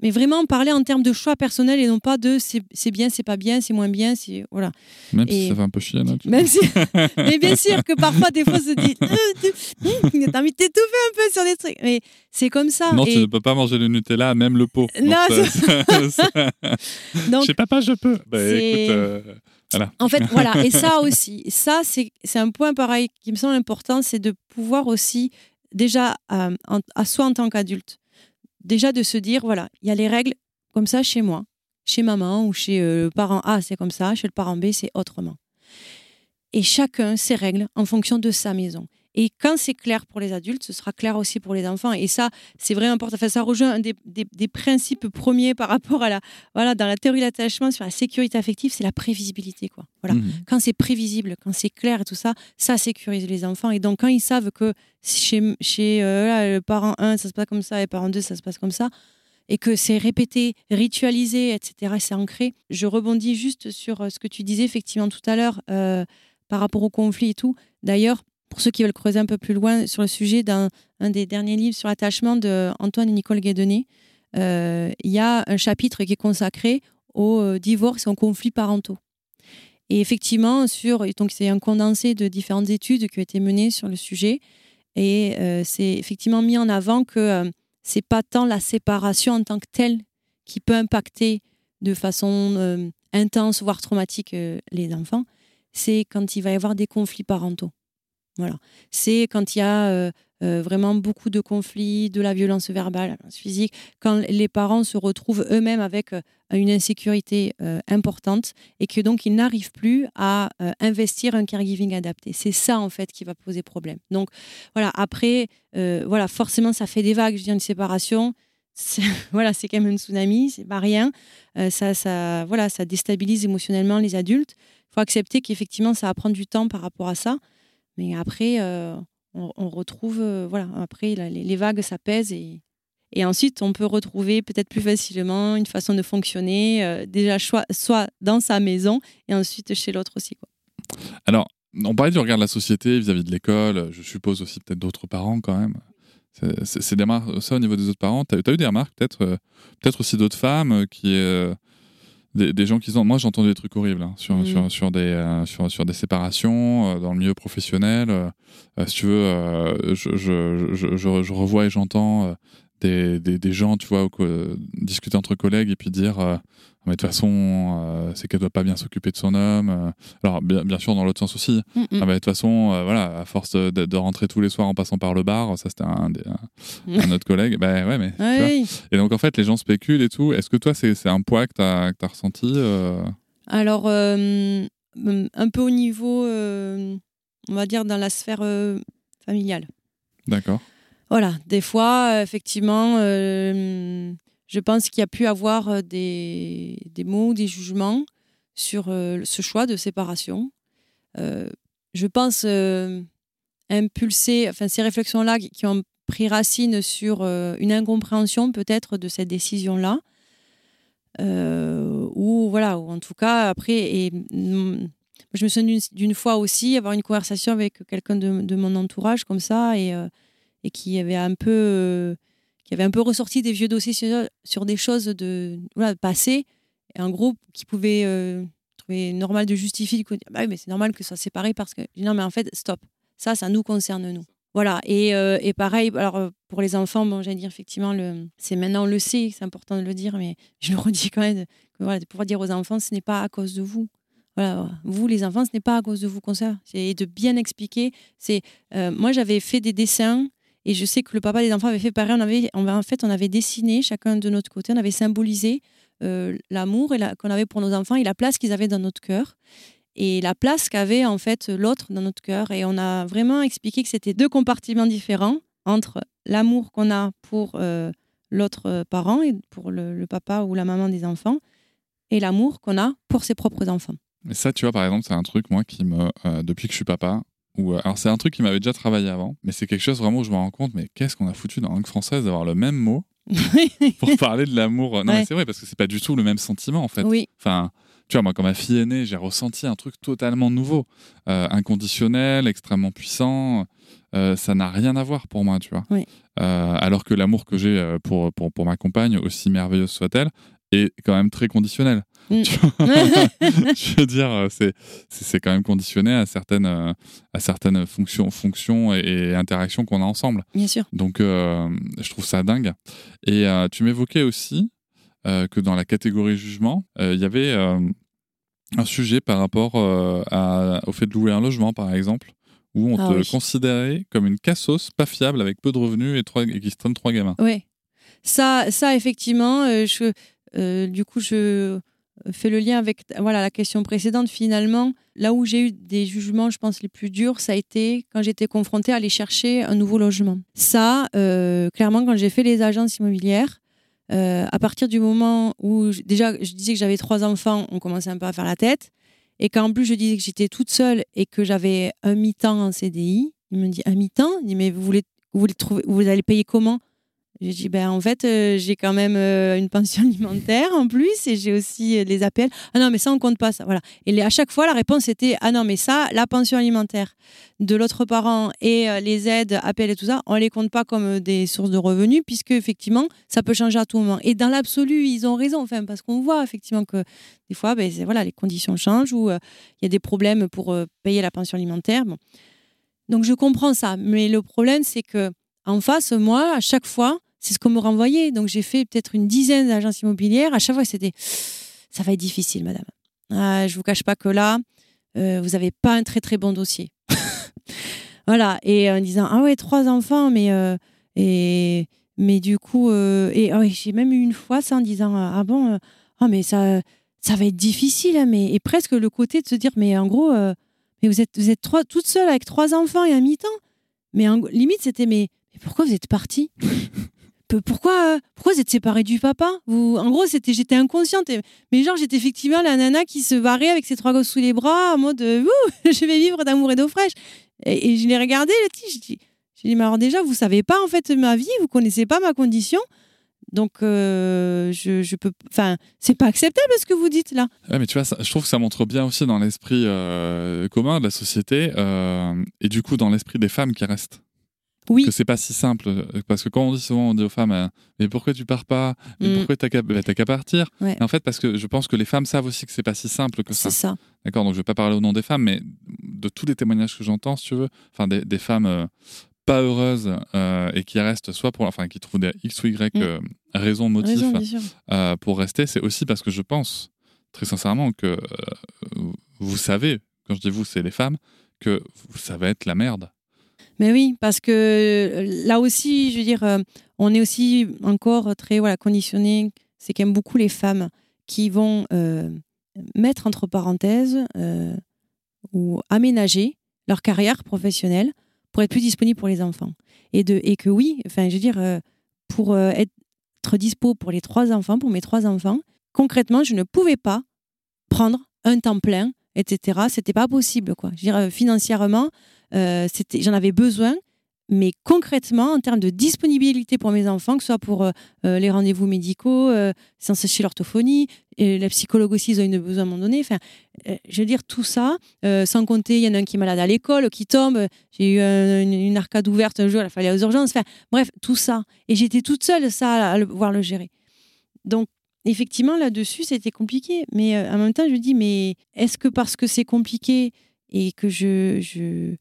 Mais vraiment parler en termes de choix personnels et non pas de c'est bien, c'est pas bien, c'est moins bien, c'est voilà. Même si ça fait un peu chier, Même si, mais bien sûr que parfois des fois on se dit, euh, t'as envie de t'étouffer un peu sur des trucs, mais c'est comme ça. Non, tu ne peux pas manger le Nutella, même le pot. Non, Donc, chez papa je peux. Bah, écoute, euh, voilà. En fait, voilà, et ça aussi, ça c'est un point pareil qui me semble important, c'est de pouvoir aussi déjà à, euh, à soi en tant qu'adulte déjà de se dire, voilà, il y a les règles comme ça chez moi, chez maman ou chez euh, le parent A, c'est comme ça, chez le parent B, c'est autrement. Et chacun ses règles en fonction de sa maison. Et quand c'est clair pour les adultes, ce sera clair aussi pour les enfants. Et ça, c'est vraiment important. Enfin, ça rejoint un des, des, principes premiers par rapport à la, voilà, dans la théorie de l'attachement sur la sécurité affective, c'est la prévisibilité, quoi. Voilà. Mmh. Quand c'est prévisible, quand c'est clair et tout ça, ça sécurise les enfants. Et donc, quand ils savent que chez, chez euh, le parent 1, ça se passe comme ça, et parent 2, ça se passe comme ça, et que c'est répété, ritualisé, etc., c'est ancré. Je rebondis juste sur euh, ce que tu disais effectivement tout à l'heure euh, par rapport au conflit et tout. D'ailleurs, pour ceux qui veulent creuser un peu plus loin sur le sujet, dans un des derniers livres sur l'attachement d'Antoine et Nicole Guédenet, euh, il y a un chapitre qui est consacré au euh, divorce et aux conflits parentaux. Et effectivement, sur, donc c'est un condensé de différentes études qui ont été menées sur le sujet. Et euh, c'est effectivement mis en avant que c'est pas tant la séparation en tant que telle qui peut impacter de façon euh, intense, voire traumatique, euh, les enfants, c'est quand il va y avoir des conflits parentaux. C'est quand il y a euh, euh, vraiment beaucoup de conflits, de la violence verbale, la violence physique, quand les parents se retrouvent eux-mêmes avec euh, une insécurité importante et que donc ils n'arrivent plus à investir un caregiving adapté. C'est ça en fait qui va poser problème. Donc voilà, après, voilà, forcément ça fait des vagues. Je dis une séparation, voilà, c'est quand même un tsunami, c'est pas rien. Ça, ça, voilà, ça déstabilise émotionnellement les adultes. Il faut accepter qu'effectivement ça va prendre du temps par rapport à ça. Mais après, euh, on, retrouve, euh, voilà, après les, vagues s'apaisent et, et ensuite on peut retrouver peut-être plus facilement une façon de fonctionner, euh, déjà soit, dans sa maison et ensuite chez l'autre aussi. Quoi. Alors, on parlait du regard de la société vis-à-vis de l'école, je suppose aussi peut-être d'autres parents quand même. C'est- des ça au niveau des autres parents. T'as as eu des remarques peut-être peut-être aussi d'autres femmes qui. Des, des gens qui sont. Moi, j'ai entendu des trucs horribles hein, sur, Mhm. sur, sur, des, euh, sur, sur des séparations euh, dans le milieu professionnel. euh, si tu veux, je, je, je, je, revois et j'entends des, des, des gens, tu vois, discuter entre collègues et puis dire euh, mais de toute façon, euh, c'est qu'elle doit pas bien s'occuper de son homme. euh. Alors, bien, bien sûr, dans l'autre sens aussi. Mm, mm. Ah de toute façon, euh, voilà, à force de, de rentrer tous les soirs en passant par le bar, ça c'était un, un, un autre collègue. Bah ouais, mais. Ah oui. Et donc en fait, les gens spéculent et tout. Est-ce que toi, c'est un poids que tu as, ressenti euh? Alors, un peu au niveau, on va dire, dans la sphère familiale. D'accord. Voilà, des fois, euh, effectivement, euh, je pense qu'il y a pu avoir euh, des, des mots, des jugements sur ce choix de séparation. Je pense impulser, enfin, ces réflexions-là qui ont pris racine sur une incompréhension peut-être de cette décision-là. Ou voilà, ou en tout cas, après, et, mm, je me souviens d'une- fois aussi avoir une conversation avec quelqu'un de, de mon entourage comme ça et, et qui avait un peu euh, qui avait un peu ressorti des vieux dossiers sur, des choses de voilà, passées et en gros qui pouvait euh, trouver normal de justifier que, bah oui, mais c'est normal que ça soit séparé parce que non mais en fait stop. Ça ça nous concerne nous. Voilà. Et, euh, et pareil alors pour les enfants bon j'allais dire effectivement le c'est maintenant on le sait c'est important de le dire mais je le redis quand même voilà, de pouvoir dire aux enfants ce n'est pas à cause de vous. Voilà, vous les enfants, ce n'est pas à cause de vous qu'on ça. C'est de bien expliquer. C'est moi j'avais fait des dessins et je sais que le papa des enfants avait fait pareil. On avait, en fait, on avait dessiné chacun de notre côté, on avait symbolisé euh, l'amour et la- qu'on avait pour nos enfants et la place qu'ils avaient dans notre cœur et la place qu'avait en fait l'autre dans notre cœur. Et on a vraiment expliqué que c'était deux compartiments différents entre l'amour qu'on a pour euh, l'autre parent et pour le, papa ou la maman des enfants et l'amour qu'on a pour ses propres enfants. Mais ça, tu vois, par exemple, c'est un truc, moi, qui me. euh, depuis que je suis papa. Euh, alors, c'est un truc qui m'avait déjà travaillé avant, mais c'est quelque chose vraiment où je me rends compte, mais qu'est-ce qu'on a foutu dans la langue française d'avoir le même mot pour parler de l'amour? Non, Ouais. mais c'est vrai, parce que c'est pas du tout le même sentiment, en fait. oui, Enfin, tu vois, moi, quand ma fille est née, j'ai ressenti un truc totalement nouveau, euh, inconditionnel, extrêmement puissant. Euh, ça n'a rien à voir pour moi, tu vois. Oui. Euh, alors que l'amour que j'ai pour, pour, pour ma compagne, aussi merveilleuse soit-elle, est quand même très conditionnel. Mm. Je veux dire, euh, c'est c'est quand même conditionné à certaines euh, à certaines fonctions fonctions et, et interactions qu'on a ensemble. bien sûr. Donc, euh, je trouve ça dingue. Et euh, tu m'évoquais aussi euh, que dans la catégorie jugement, il y avait un sujet par rapport à- au fait de louer un logement, par exemple, où on Ah te oui. considérait comme une cassos pas fiable avec peu de revenus et, trois, et qui se traîne trois gamins. Oui. Ça, ça effectivement, euh, je, euh, du coup, je fais le lien avec voilà, la question précédente. Finalement, là où j'ai eu des jugements, je pense, les plus durs, ça a été quand j'étais confrontée à aller chercher un nouveau logement. Ça, euh, clairement, quand j'ai fait les agences immobilières, euh, à partir du moment où, déjà, je disais que j'avais trois enfants, on commençait un peu à faire la tête. Et qu'en plus, je disais que j'étais toute seule et que j'avais un mi-temps en CDI, il me dit un mi-temps? Il dit, mais vous voulez, vous voulez trouver, vous allez payer comment? J'ai dit, ben, en fait, euh, j'ai quand même euh, une pension alimentaire en plus et j'ai aussi euh, les appels. Ah non, mais ça, on compte pas ça. Voilà. Et à chaque fois, la réponse était, ah non, mais ça, la pension alimentaire de l'autre parent et euh, les aides, appels et tout ça, on les compte pas comme des sources de revenus puisque, effectivement, ça peut changer à tout moment. Et dans l'absolu, ils ont raison, enfin, parce qu'on voit effectivement que des fois, ben, voilà, les conditions changent ou il y a des problèmes pour payer la pension alimentaire. Bon. Donc, je comprends ça. Mais le problème, c'est que en face, moi, à chaque fois, c'est ce qu'on me renvoyait. Donc j'ai fait peut-être une dizaine d'agences immobilières. À chaque fois, c'était ça va être difficile, madame. Ah, je vous cache pas que là, euh, vous avez pas un très très bon dossier. voilà. Et en disant, ah ouais, trois enfants, mais euh, et mais du coup, euh, ah j'ai même eu une fois ça en disant, ah bon, ah mais ça ça va être difficile, hein, mais et presque le côté de se dire, mais en gros, mais vous êtes vous êtes trois, toute seule avec trois enfants et un mi-temps. Mais en, limite, c'était, mais, mais pourquoi vous êtes partie? Pourquoi, pourquoi vous êtes séparés du papa? Vous, En gros, c'était, j'étais inconsciente. mais genre, j'étais effectivement la nana qui se barrait avec ses trois gosses sous les bras, en mode je vais vivre d'amour et d'eau fraîche. Et, je l'ai regardé, là, j'ai dit, j'ai dit, mais alors déjà, vous savez pas en fait ma vie, vous connaissez pas ma condition? Donc, euh, je, je, peux. Enfin, c'est pas acceptable ce que vous dites là. Ouais, mais tu vois, je trouve que ça montre bien aussi dans l'esprit euh, commun de la société euh, et du coup dans l'esprit des femmes qui restent. Oui. Que c'est pas si simple. Parce que quand on dit souvent, on dit aux femmes, mais pourquoi tu pars pas? Mais mm. pourquoi t'as qu'à bah, qu'à partir? En fait, parce que je pense que les femmes savent aussi que c'est pas si simple que ça. C'est ça. D'accord, donc je vais pas parler au nom des femmes, mais de tous les témoignages que j'entends, si tu veux, enfin des, des femmes pas heureuses euh, et qui restent soit pour, enfin, qui trouvent des X ou Y mm. euh, raisons, motifs euh, pour rester, c'est aussi parce que je pense très sincèrement que vous savez, quand je dis vous, c'est les femmes, que ça va être la merde. Mais oui, parce que là aussi, je veux dire, on est aussi encore très voilà, conditionné. C'est quand même beaucoup les femmes qui vont mettre entre parenthèses ou aménager leur carrière professionnelle pour être plus disponible pour les enfants. Et, de, et que oui, enfin, je veux dire, euh, pour euh, être dispo pour les trois enfants, pour mes trois enfants, concrètement, je ne pouvais pas prendre un temps plein, etc. C'était pas possible, quoi. Je veux dire, euh, financièrement, c'était, j'en avais besoin mais concrètement, en termes de disponibilité pour mes enfants, que ce soit pour euh, euh, les rendez-vous médicaux, euh, sans chez l'orthophonie, et la psychologue aussi, ils ont une besoin à un moment donné. Enfin, je veux dire, tout ça, sans compter, il y en a un qui est malade à l'école, qui tombe. J'ai eu une, arcade ouverte un jour, il fallait aux urgences. Bref, tout ça. Et j'étais toute seule, ça, à, voir le gérer. Donc, effectivement, là-dessus, c'était compliqué. Mais en même temps, je me dis, mais est-ce que parce que c'est compliqué et que je, je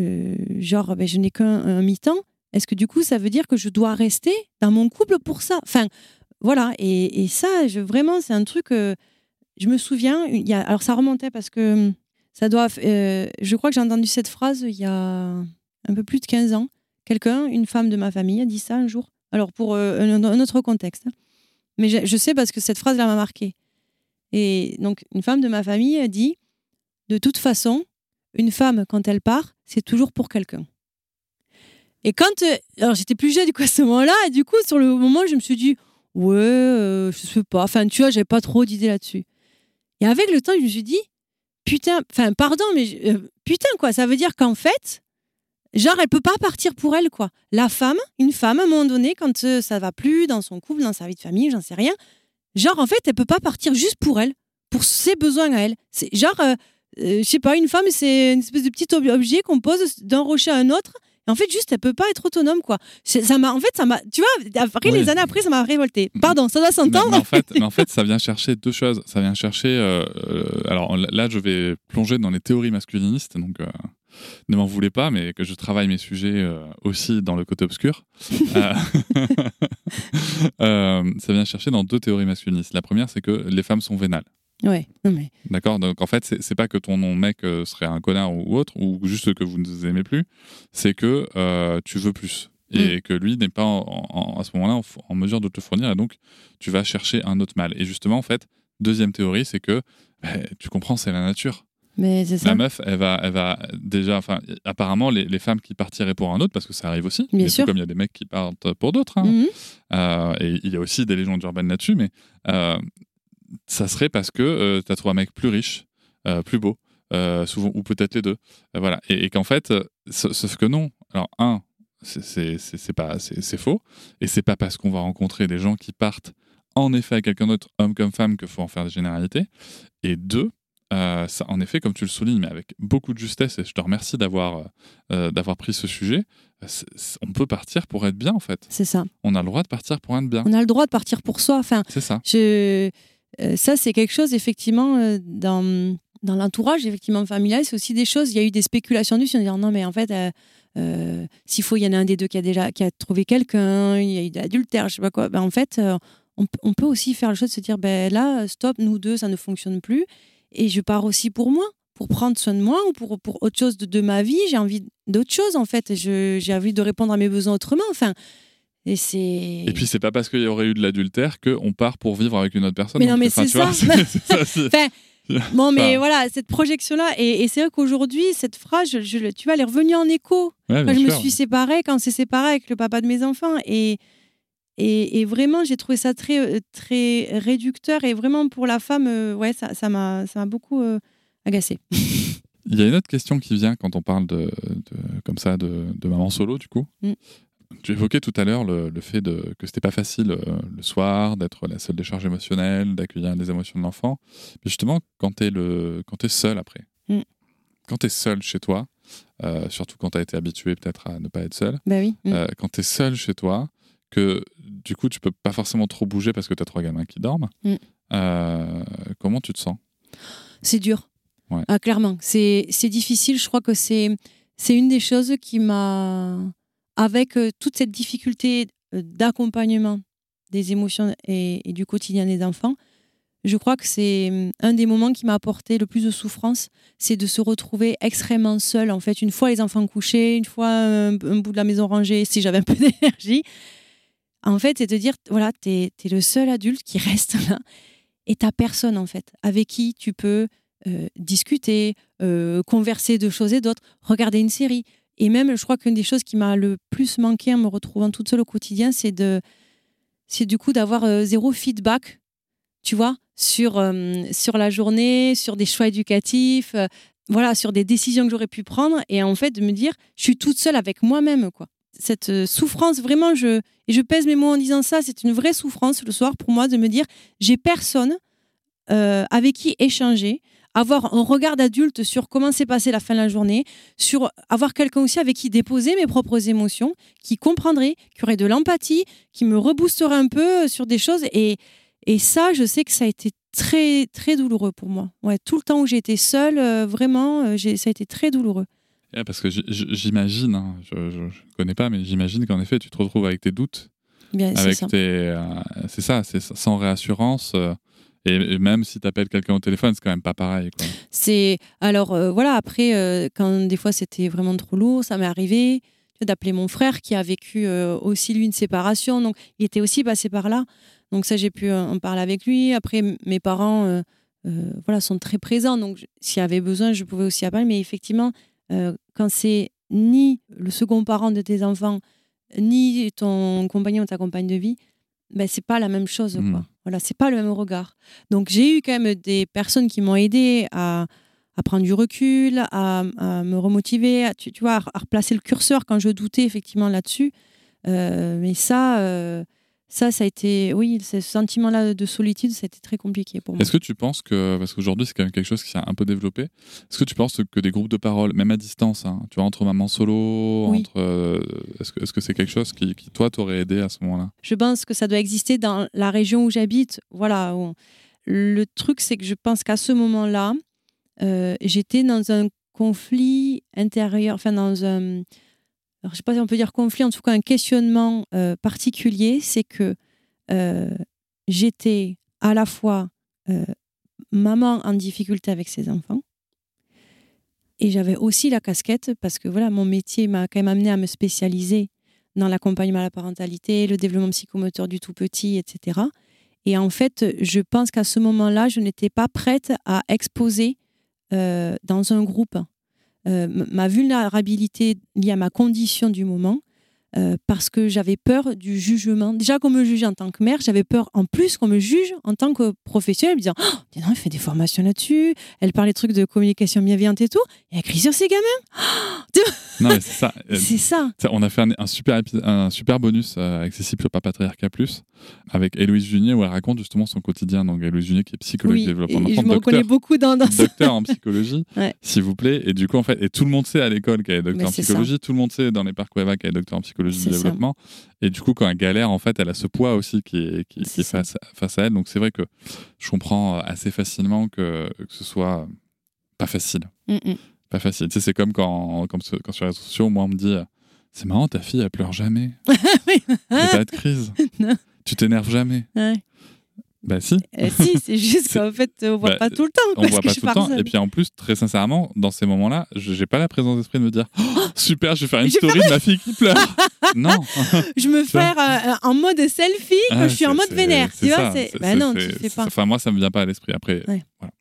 euh, genre, ben, je n'ai qu'un mi-temps, est-ce que du coup, ça veut dire que je dois rester dans mon couple pour ça? Enfin, voilà. Et, ça, je, vraiment, c'est un truc. Euh, je me souviens, y a, alors ça remontait parce que ça doit. Euh, je crois que j'ai entendu cette phrase il y a un peu plus de 15 ans. Quelqu'un, une femme de ma famille, a dit ça un jour. Alors, pour un, autre contexte. Hein. Mais je, sais parce que cette phrase-là m'a marqué. Et donc, une femme de ma famille dit De toute façon, une femme, quand elle part, c'est toujours pour quelqu'un. Et quand. Euh, alors, j'étais plus jeune du coup, à ce moment-là, et du coup, sur le moment, je me suis dit, ouais, euh, je sais pas. Enfin, tu vois, j'avais pas trop d'idées là-dessus. Et avec le temps, je me suis dit, putain, enfin, pardon, mais euh, putain, quoi, ça veut dire qu'en fait, genre, elle peut pas partir pour elle, quoi. La femme, une femme, à un moment donné, quand ça va plus dans son couple, dans sa vie de famille, j'en sais rien, genre, en fait, elle peut pas partir juste pour elle, pour ses besoins à elle. C'est genre, euh, je sais pas, une femme, c'est une espèce de petit objet qu'on pose d'un rocher à un autre. Et en fait, juste, elle peut pas être autonome, quoi. Ça m'a, en fait, ça m'a, tu vois, après les années après, ça m'a révolté. Pardon, ça doit s'entendre. Mais, en fait, mais en fait, ça vient chercher deux choses. Ça vient chercher. Euh, euh, alors là, je vais plonger dans les théories masculinistes, donc. Ne m'en voulez pas, mais que je travaille mes sujets aussi dans le côté obscur. ça vient chercher dans deux théories masculinistes. La première, c'est que les femmes sont vénales. Ouais, mais... D'accord? Donc en fait, c'est pas que ton mec euh, serait un connard ou autre, ou juste que vous ne vous aimez plus, c'est que euh, tu veux plus. Et mm. que lui n'est pas à ce moment-là en, mesure de te fournir, et donc tu vas chercher un autre mal. Et justement, en fait, deuxième théorie, c'est que bah, tu comprends, c'est la nature. Mais La meuf, elle va, elle va déjà, enfin, apparemment, les, femmes qui partiraient pour un autre, parce que ça arrive aussi, Bien sûr. comme il y a des mecs qui partent pour d'autres, hein. mm-hmm. euh, et il y a aussi des légendes urbaines là-dessus, mais ça serait parce que euh, tu as trouvé un mec plus riche, euh, plus beau, euh, souvent, ou peut-être les deux. voilà. Et, qu'en fait, sauf que non. Alors, un, c'est pas c'est faux et c'est pas parce qu'on va rencontrer des gens qui partent en effet à quelqu'un d'autre homme comme femme qu'il faut en faire des généralités et deux ça, en effet comme tu le soulignes mais avec beaucoup de justesse et je te remercie d'avoir d'avoir pris ce sujet on peut partir pour être bien en fait c'est ça on a le droit de partir pour être bien on a le droit de partir pour soi enfin c'est ça je euh, ça, c'est quelque chose, effectivement, euh, dans, dans l'entourage, effectivement, familial, c'est aussi des choses. Il y a eu des spéculations dessus, en disant non, mais en fait, euh, s'il faut, il y en a un des deux qui a déjà qui a trouvé quelqu'un, il y a eu de l'adultère, je sais pas quoi. Ben, en fait, on, on peut aussi faire le choix de se dire ben là, stop, nous deux, ça ne fonctionne plus. Et je pars aussi pour moi, pour prendre soin de moi ou pour, pour autre chose de, de ma vie. J'ai envie d'autre chose, en fait. J'ai envie de répondre à mes besoins autrement. Enfin, et c'est. Et puis c'est pas parce qu'il y aurait eu de l'adultère qu'on part pour vivre avec une autre personne. Mais non, Donc, mais c'est ça. Enfin, Bon, mais Enfin. voilà, cette projection-là, et, et c'est vrai qu'aujourd'hui, cette phrase, je, je- tu vois, elle est revenue en écho. Ouais, Quand je me suis séparée, quand c'est séparé avec le papa de mes enfants. Et, et, et vraiment, j'ai trouvé ça très, euh, très réducteur. Et vraiment, pour la femme, euh, ouais, ça ça m'a ça m'a beaucoup euh, agacée. Il y a une autre question qui vient quand on parle de, de- comme ça de, de maman solo du coup. Mm. Tu évoquais tout à l'heure le, le fait de, que c'était pas facile euh, le soir d'être la seule décharge émotionnelle, d'accueillir les émotions de l'enfant. Mais justement, quand tu es, es seul après, Mm. quand tu es seul chez toi, euh, surtout quand tu as été habitué peut-être à ne pas être seul, Ben oui. mm. euh, quand tu es seul chez toi, que du coup tu peux pas forcément trop bouger parce que tu as trois gamins qui dorment, Mm. euh, comment tu te sens? C'est dur. Ouais. Ah, clairement. C'est c'est difficile. Je crois que c'est c'est une des choses qui m'a. Avec euh, toute cette difficulté euh, d'accompagnement des émotions et, et du quotidien des enfants, je crois que c'est un des moments qui m'a apporté le plus de souffrance. C'est de se retrouver extrêmement seul. En fait, une fois les enfants couchés, une fois un, un bout de la maison rangée, si j'avais un peu d'énergie. En fait, c'est de dire voilà, tu es, le seul adulte qui reste là et t'as personne, en fait, avec qui tu peux euh, discuter, euh, converser de choses et d'autres, regarder une série. Et même, je crois qu'une des choses qui m'a le plus manqué en me retrouvant toute seule au quotidien, c'est de, c'est du coup d'avoir euh, zéro feedback, tu vois, sur, sur la journée, sur des choix éducatifs, voilà, sur des décisions que j'aurais pu prendre, et en fait de me dire, je suis toute seule avec moi-même, quoi. Cette euh, souffrance, vraiment, je, et je pèse mes mots en disant ça, c'est une vraie souffrance le soir pour moi de me dire, j'ai personne euh, avec qui échanger, avoir un regard d'adulte sur comment s'est passée la fin de la journée, sur avoir quelqu'un aussi avec qui déposer mes propres émotions, qui comprendrait, qui aurait de l'empathie, qui me reboosterait un peu sur des choses. Et, et ça, je sais que ça a été très, très douloureux pour moi. Ouais, tout le temps où j'ai été seule, euh, vraiment, euh, ça a été très douloureux. Ouais, parce que j'imagine, hein, je ne connais pas, mais j'imagine qu'en effet, tu te retrouves avec tes doutes, Bien, c'est avec ça. tes, euh, c'est ça, c'est sans réassurance. euh, et, même si tu appelles quelqu'un au téléphone, c'est quand même pas pareil. Quoi. C'est alors euh, voilà après euh, quand des fois c'était vraiment trop lourd, ça m'est arrivé d'appeler mon frère qui a vécu euh, aussi lui une séparation, donc il était aussi passé par là. Donc ça j'ai pu en parler avec lui. Après m- mes parents voilà sont très présents, donc s'il y avait besoin je pouvais aussi appeler. Mais effectivement quand c'est ni le second parent de tes enfants ni ton compagnon ou ta compagne de vie, ben c'est pas la même chose Mhm. quoi. Voilà, c'est pas le même regard. Donc j'ai eu quand même des personnes qui m'ont aidé à, à prendre du recul, à, à me remotiver, à, tu, tu vois, à replacer le curseur quand je doutais effectivement là-dessus. Euh, mais ça, euh, ça, ça a été, oui, ce sentiment-là de solitude, ça a été très compliqué pour moi. Est-ce que tu penses que, parce qu'aujourd'hui c'est quand même quelque chose qui s'est un peu développé, est-ce que tu penses que des groupes de parole, même à distance, hein, tu vois, entre maman solo, Oui. entre, euh, est-ce que est-ce que c'est quelque chose qui, qui, toi, t'aurait aidé à ce moment-là? Je pense que ça doit exister dans la région où j'habite. Voilà. où- Le truc, c'est que je pense qu'à ce moment-là, euh, j'étais dans un conflit intérieur, enfin dans un, je sais pas si on peut dire conflit, en tout cas un questionnement euh, particulier, c'est que euh, j'étais à la fois euh, maman en difficulté avec ses enfants, et j'avais aussi la casquette parce que voilà, mon métier m'a quand même amené à me spécialiser dans l'accompagnement à la parentalité, le développement psychomoteur du tout petit, etc. Et en fait, je pense qu'à ce moment-là, je n'étais pas prête à exposer dans un groupe ma vulnérabilité liée à ma condition du moment. Euh, parce que j'avais peur du jugement. Déjà qu'on me jugeait en tant que mère, j'avais peur en plus qu'on me juge en tant que professionnelle, me disant oh, dis donc, elle fait des formations là-dessus, elle parle des trucs de communication bienveillante et tout, et elle crie sur ses gamins. Non, mais c'est ça. euh, C'est ça. Ça, On a fait un, un super, un super bonus euh, accessible sur Papatriarca Plus avec Héloïse Junier où elle raconte justement son quotidien. Donc Héloïse Junier qui est psychologue Oui, de développement et de je me reconnais beaucoup dans, dans docteur en psychologie, Ouais. s'il vous plaît. Et du coup, en fait, et tout le monde sait à l'école qu'elle est docteur Mais en psychologie, tout le monde sait dans les parcs Weva qu'elle est docteur en psychologie C'est du développement. Et du coup, quand elle galère, en fait, elle a ce poids aussi qui est, qui, qui C'est est ça. face, face à elle. Donc c'est vrai que je comprends assez facilement que, que ce soit pas facile Mm, mm. pas facile. Tu sais, c'est comme quand, comme ce- quand sur les réseaux sociaux, moi, on me dit C'est marrant, ta fille, elle pleure jamais. Il n'y a pas de crise. Non. Tu t'énerves jamais. Ouais. Bah si. Euh, si, c'est juste qu'en fait, on voit Bah, pas tout le temps. On parce voit que pas je tout le temps. seule. Et puis en plus, très sincèrement, dans ces moments-là, je j'ai pas la présence d'esprit de me dire Oh, super, je vais faire une Je story de ma fille qui pleure. non. je me fais euh, en mode selfie quand Ah, je suis en mode vénère. Tu vois, c'est. Bah c'est- non, tu le fais pas. Enfin, moi, ça me vient pas à l'esprit. Après, Ouais. voilà.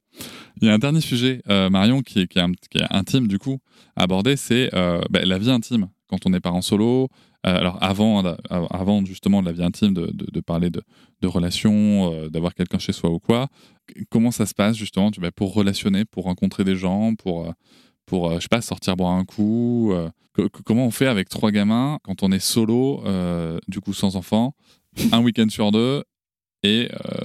Il y a un dernier sujet, euh, Marion, qui est, qui, est un- qui est intime, du coup, à aborder, c'est euh, bah, la vie intime. Quand on est parent solo, euh, alors avant, d'a- avant justement de la vie intime, de, parler de, relations, euh, d'avoir quelqu'un chez soi ou quoi, comment ça se passe justement tu, bah, pour relationner, pour rencontrer des gens, pour, euh, pour euh, je sais pas, sortir boire un coup euh, co- co- Comment on fait avec trois gamins quand on est solo, euh, du coup sans enfant, un week-end sur deux et euh,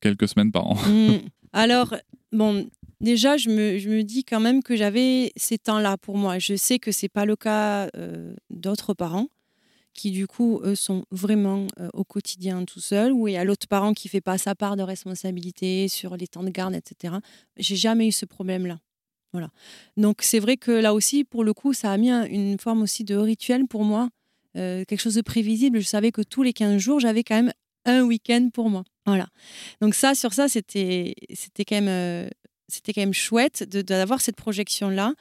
quelques semaines par an? Mm. Alors, bon, déjà, je me, dis quand même que j'avais ces temps-là pour moi. Je sais que c'est pas le cas euh, d'autres parents qui, du coup, eux, sont vraiment euh, au quotidien tout seuls, ou il y a l'autre parent qui fait pas sa part de responsabilité sur les temps de garde, etc. J'ai jamais eu ce problème-là. Voilà. Donc, c'est vrai que là aussi, pour le coup, ça a mis un- une forme aussi de rituel pour moi, euh, quelque chose de prévisible. Je savais que tous les 15 jours, j'avais quand même un week-end pour moi. Voilà. Donc ça, sur ça, c'était c'était quand même c'était quand même chouette d'avoir cette projection là.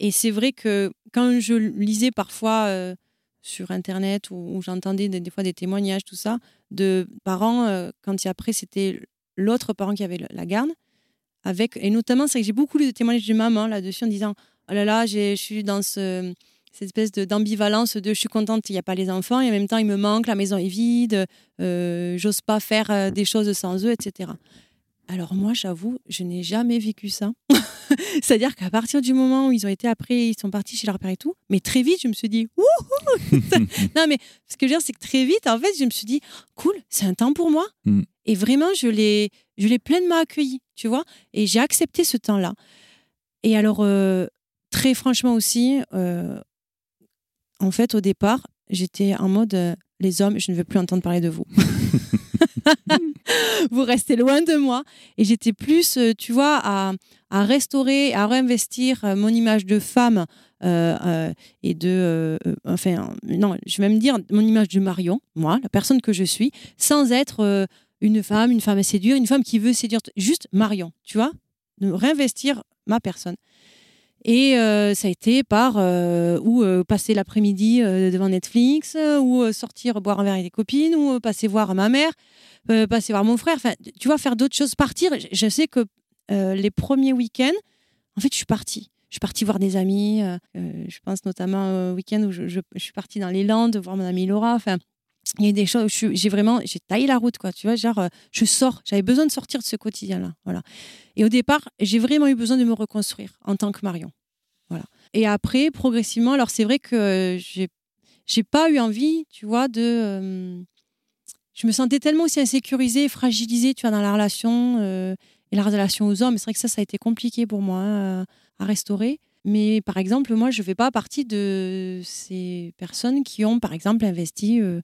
Et c'est vrai que quand je lisais parfois euh, sur internet ou, j'entendais des, fois des témoignages tout ça de parents euh, quand après c'était l'autre parent qui avait la garde avec et notamment c'est que j'ai beaucoup lu de témoignages de maman là-dessus en disant oh là là je suis dans ce cette espèce d'ambivalence de je suis contente il n'y a pas les enfants et en même temps il me manque la maison est vide euh, j'ose pas faire des choses sans eux, etc. Alors moi, j'avoue, je n'ai jamais vécu ça. C'est-à-dire qu'à partir du moment où ils ont été après, ils sont partis chez leur père et tout, mais très vite, je me suis dit, wouhou Non, mais ce que je veux dire, c'est que très vite, en fait, je me suis dit, cool, c'est un temps pour moi. Mm. Et vraiment, je l'ai, je l'ai pleinement accueilli, tu vois? Et j'ai accepté ce temps-là. Et alors, euh, très franchement aussi, euh, en fait, au départ, j'étais en mode, euh, les hommes, je ne veux plus entendre parler de vous. vous restez loin de moi. Et j'étais plus, euh, tu vois, à, restaurer, à réinvestir euh, mon image de femme euh, et de. enfin, non, je vais même dire mon image de Marion, moi, la personne que je suis, sans être une femme, une femme à séduire, une femme qui veut séduire. Juste Marion, tu vois, de réinvestir ma personne. Et ça a été par ou passer l'après-midi devant Netflix, ou sortir boire un verre avec des copines, ou passer voir ma mère, euh, passer voir mon frère. Tu vois, faire d'autres choses, partir. Je, sais que euh, les premiers week-ends, en fait, je suis partie. Je suis partie voir des amis. euh, euh, je pense notamment au week-end où je, suis partie dans les Landes voir mon amie Laura. Enfin, il y a des choses. où J'ai vraiment, j'ai taillé la route, quoi. Tu vois, genre, je sors. J'avais besoin de sortir de ce quotidien-là. Voilà. Et au départ, j'ai vraiment eu besoin de me reconstruire en tant que Marion. Voilà. Et après, progressivement, alors c'est vrai que j'ai j'ai pas eu envie, tu vois, de. Euh, je me sentais tellement aussi insécurisée, fragilisée, tu vois, dans la relation euh, et la relation aux hommes. C'est vrai que ça, ça a été compliqué pour moi hein, à restaurer. Mais par exemple, moi, je ne fais pas partie de ces personnes qui ont, par exemple, investi euh,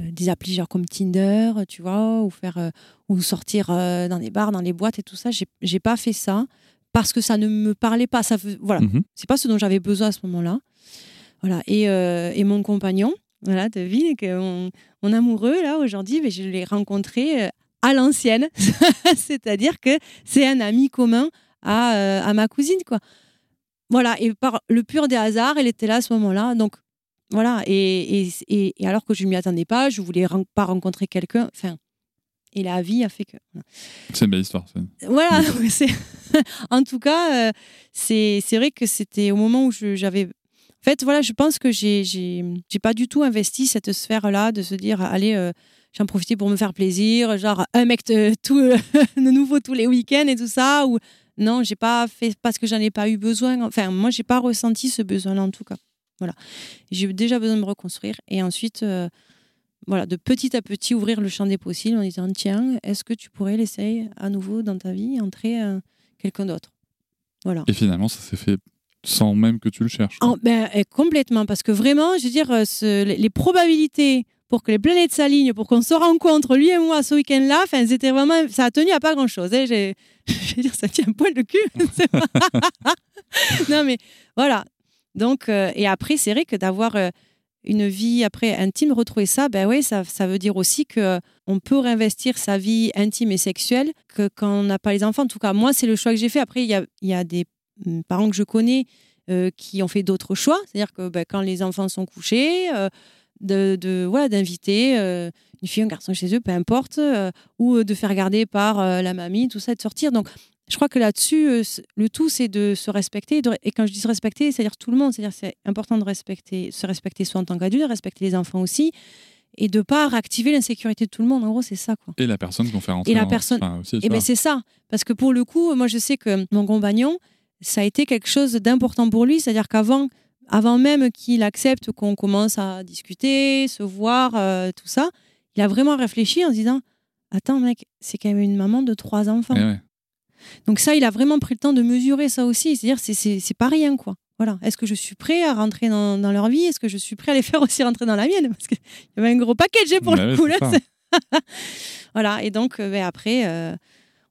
euh, des applis genre comme Tinder, tu vois, ou faire euh, ou sortir euh, dans des bars, dans les boîtes et tout ça. J'ai pas fait ça parce que ça ne me parlait pas. Ça, voilà, Mhm. c'est pas ce dont j'avais besoin à ce moment-là. Voilà. Et, euh, et mon compagnon, voilà, devine que mon, mon amoureux là aujourd'hui, mais je l'ai rencontré euh, à l'ancienne, c'est-à-dire que c'est un ami commun à, euh, à ma cousine, quoi. Voilà. Et par le pur des hasards, elle était là à ce moment-là, donc. Voilà, et, et, et- et alors que je ne m'y attendais pas, je voulais ren- pas rencontrer quelqu'un. Enfin, et la vie a fait que. C'est une belle histoire. Voilà, c'est- en tout cas, euh, c'est vrai que c'était au moment où j'avais. En fait, voilà, je pense que j'ai j'ai j'ai pas du tout investi cette sphère-là de se dire, allez, euh, j'en profiter pour me faire plaisir, genre un mec de, tout, de nouveau tous les week-ends et tout ça. Ou non, j'ai pas fait parce que j'en ai pas eu besoin. Enfin, moi, j'ai pas ressenti ce besoin-là en tout cas. Voilà, j'ai eu déjà besoin de me reconstruire et ensuite. euh, voilà, de petit à petit ouvrir le champ des possibles en disant tiens, est-ce que tu pourrais laisser à nouveau dans ta vie entrer euh, quelqu'un d'autre? Voilà. Et finalement, ça s'est fait sans même que tu le cherches. ben, eh, complètement, parce que vraiment, je veux dire, euh, les, probabilités pour que les planètes s'alignent, pour qu'on se rencontre, lui et moi, ce week-end-là, c'était vraiment, ça a tenu à pas grand-chose. hein. Je veux dire, ça tient un poil de cul. Non, mais voilà. Donc, euh, et après, c'est vrai que d'avoir euh, une vie après intime, retrouver ça, ben oui, ça, veut dire aussi que on peut réinvestir sa vie intime et sexuelle que quand on n'a pas les enfants. En tout cas, moi, c'est le choix que j'ai fait. Après, il y a, des parents que je connais euh, qui ont fait d'autres choix. C'est-à-dire que ben, quand les enfants sont couchés, euh, de, de- voilà, d'inviter euh, une fille, un garçon chez eux, peu importe, ou de faire garder par la mamie, tout ça, et de sortir. Donc, je crois que là-dessus, le tout, c'est de se respecter. de- et quand je dis se respecter, c'est-à-dire tout le monde. C'est-à-dire c'est important de respecter, se respecter soi en tant qu'adulte, respecter les enfants aussi, et de pas réactiver l'insécurité de tout le monde. En gros, c'est ça, quoi. Et la personne qu'on fait rentrer. Et la en- personne- enfin, aussi, tu Et bien vois. c'est ça, parce que pour le coup, moi je sais que mon compagnon, ça a été quelque chose d'important pour lui, c'est-à-dire qu'avant, avant même qu'il accepte qu'on commence à discuter, se voir, euh, tout ça, il a vraiment réfléchi en se disant, attends mec, c'est quand même une maman de trois enfants. Eh ouais. Donc ça, il a vraiment pris le temps de mesurer ça aussi, c'est-à-dire c'est pas rien quoi. Voilà. Est-ce que je suis prêt à rentrer dans, dans leur vie? Est-ce que je suis prêt à les faire aussi rentrer dans la mienne? Parce qu'il y avait un gros package pour Bah le ouais, coup. là, voilà. Et donc, euh, ben, après, euh,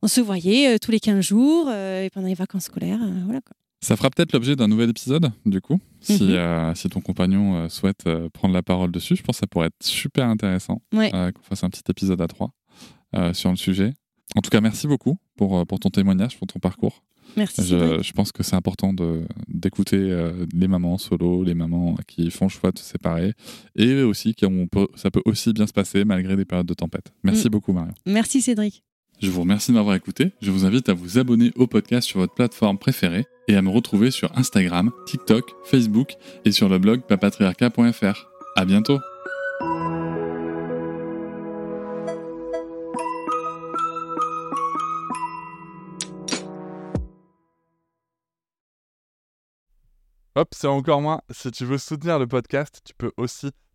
on se voyait euh, tous les 15 jours euh, et pendant les vacances scolaires. euh, voilà, quoi. Ça fera peut-être l'objet d'un nouvel épisode, du coup, si, Mhm. euh, si ton compagnon euh, souhaite euh, prendre la parole dessus. Je pense que ça pourrait être super intéressant Ouais. qu'on fasse un petit épisode à trois sur le sujet. En tout cas, merci beaucoup pour, pour ton témoignage, pour ton parcours. Merci. Je, je pense que c'est important d'écouter les mamans solo, les mamans qui font le choix de se séparer, et aussi que ça peut aussi bien se passer malgré des périodes de tempête. Merci Mm. beaucoup, Marion. Merci Cédric. Je vous remercie de m'avoir écouté. Je vous invite à vous abonner au podcast sur votre plateforme préférée et à me retrouver sur Instagram, TikTok, Facebook et sur le blog papatriarca.fr. À bientôt! Hop, c'est encore moins. Si tu veux soutenir le podcast, tu peux aussi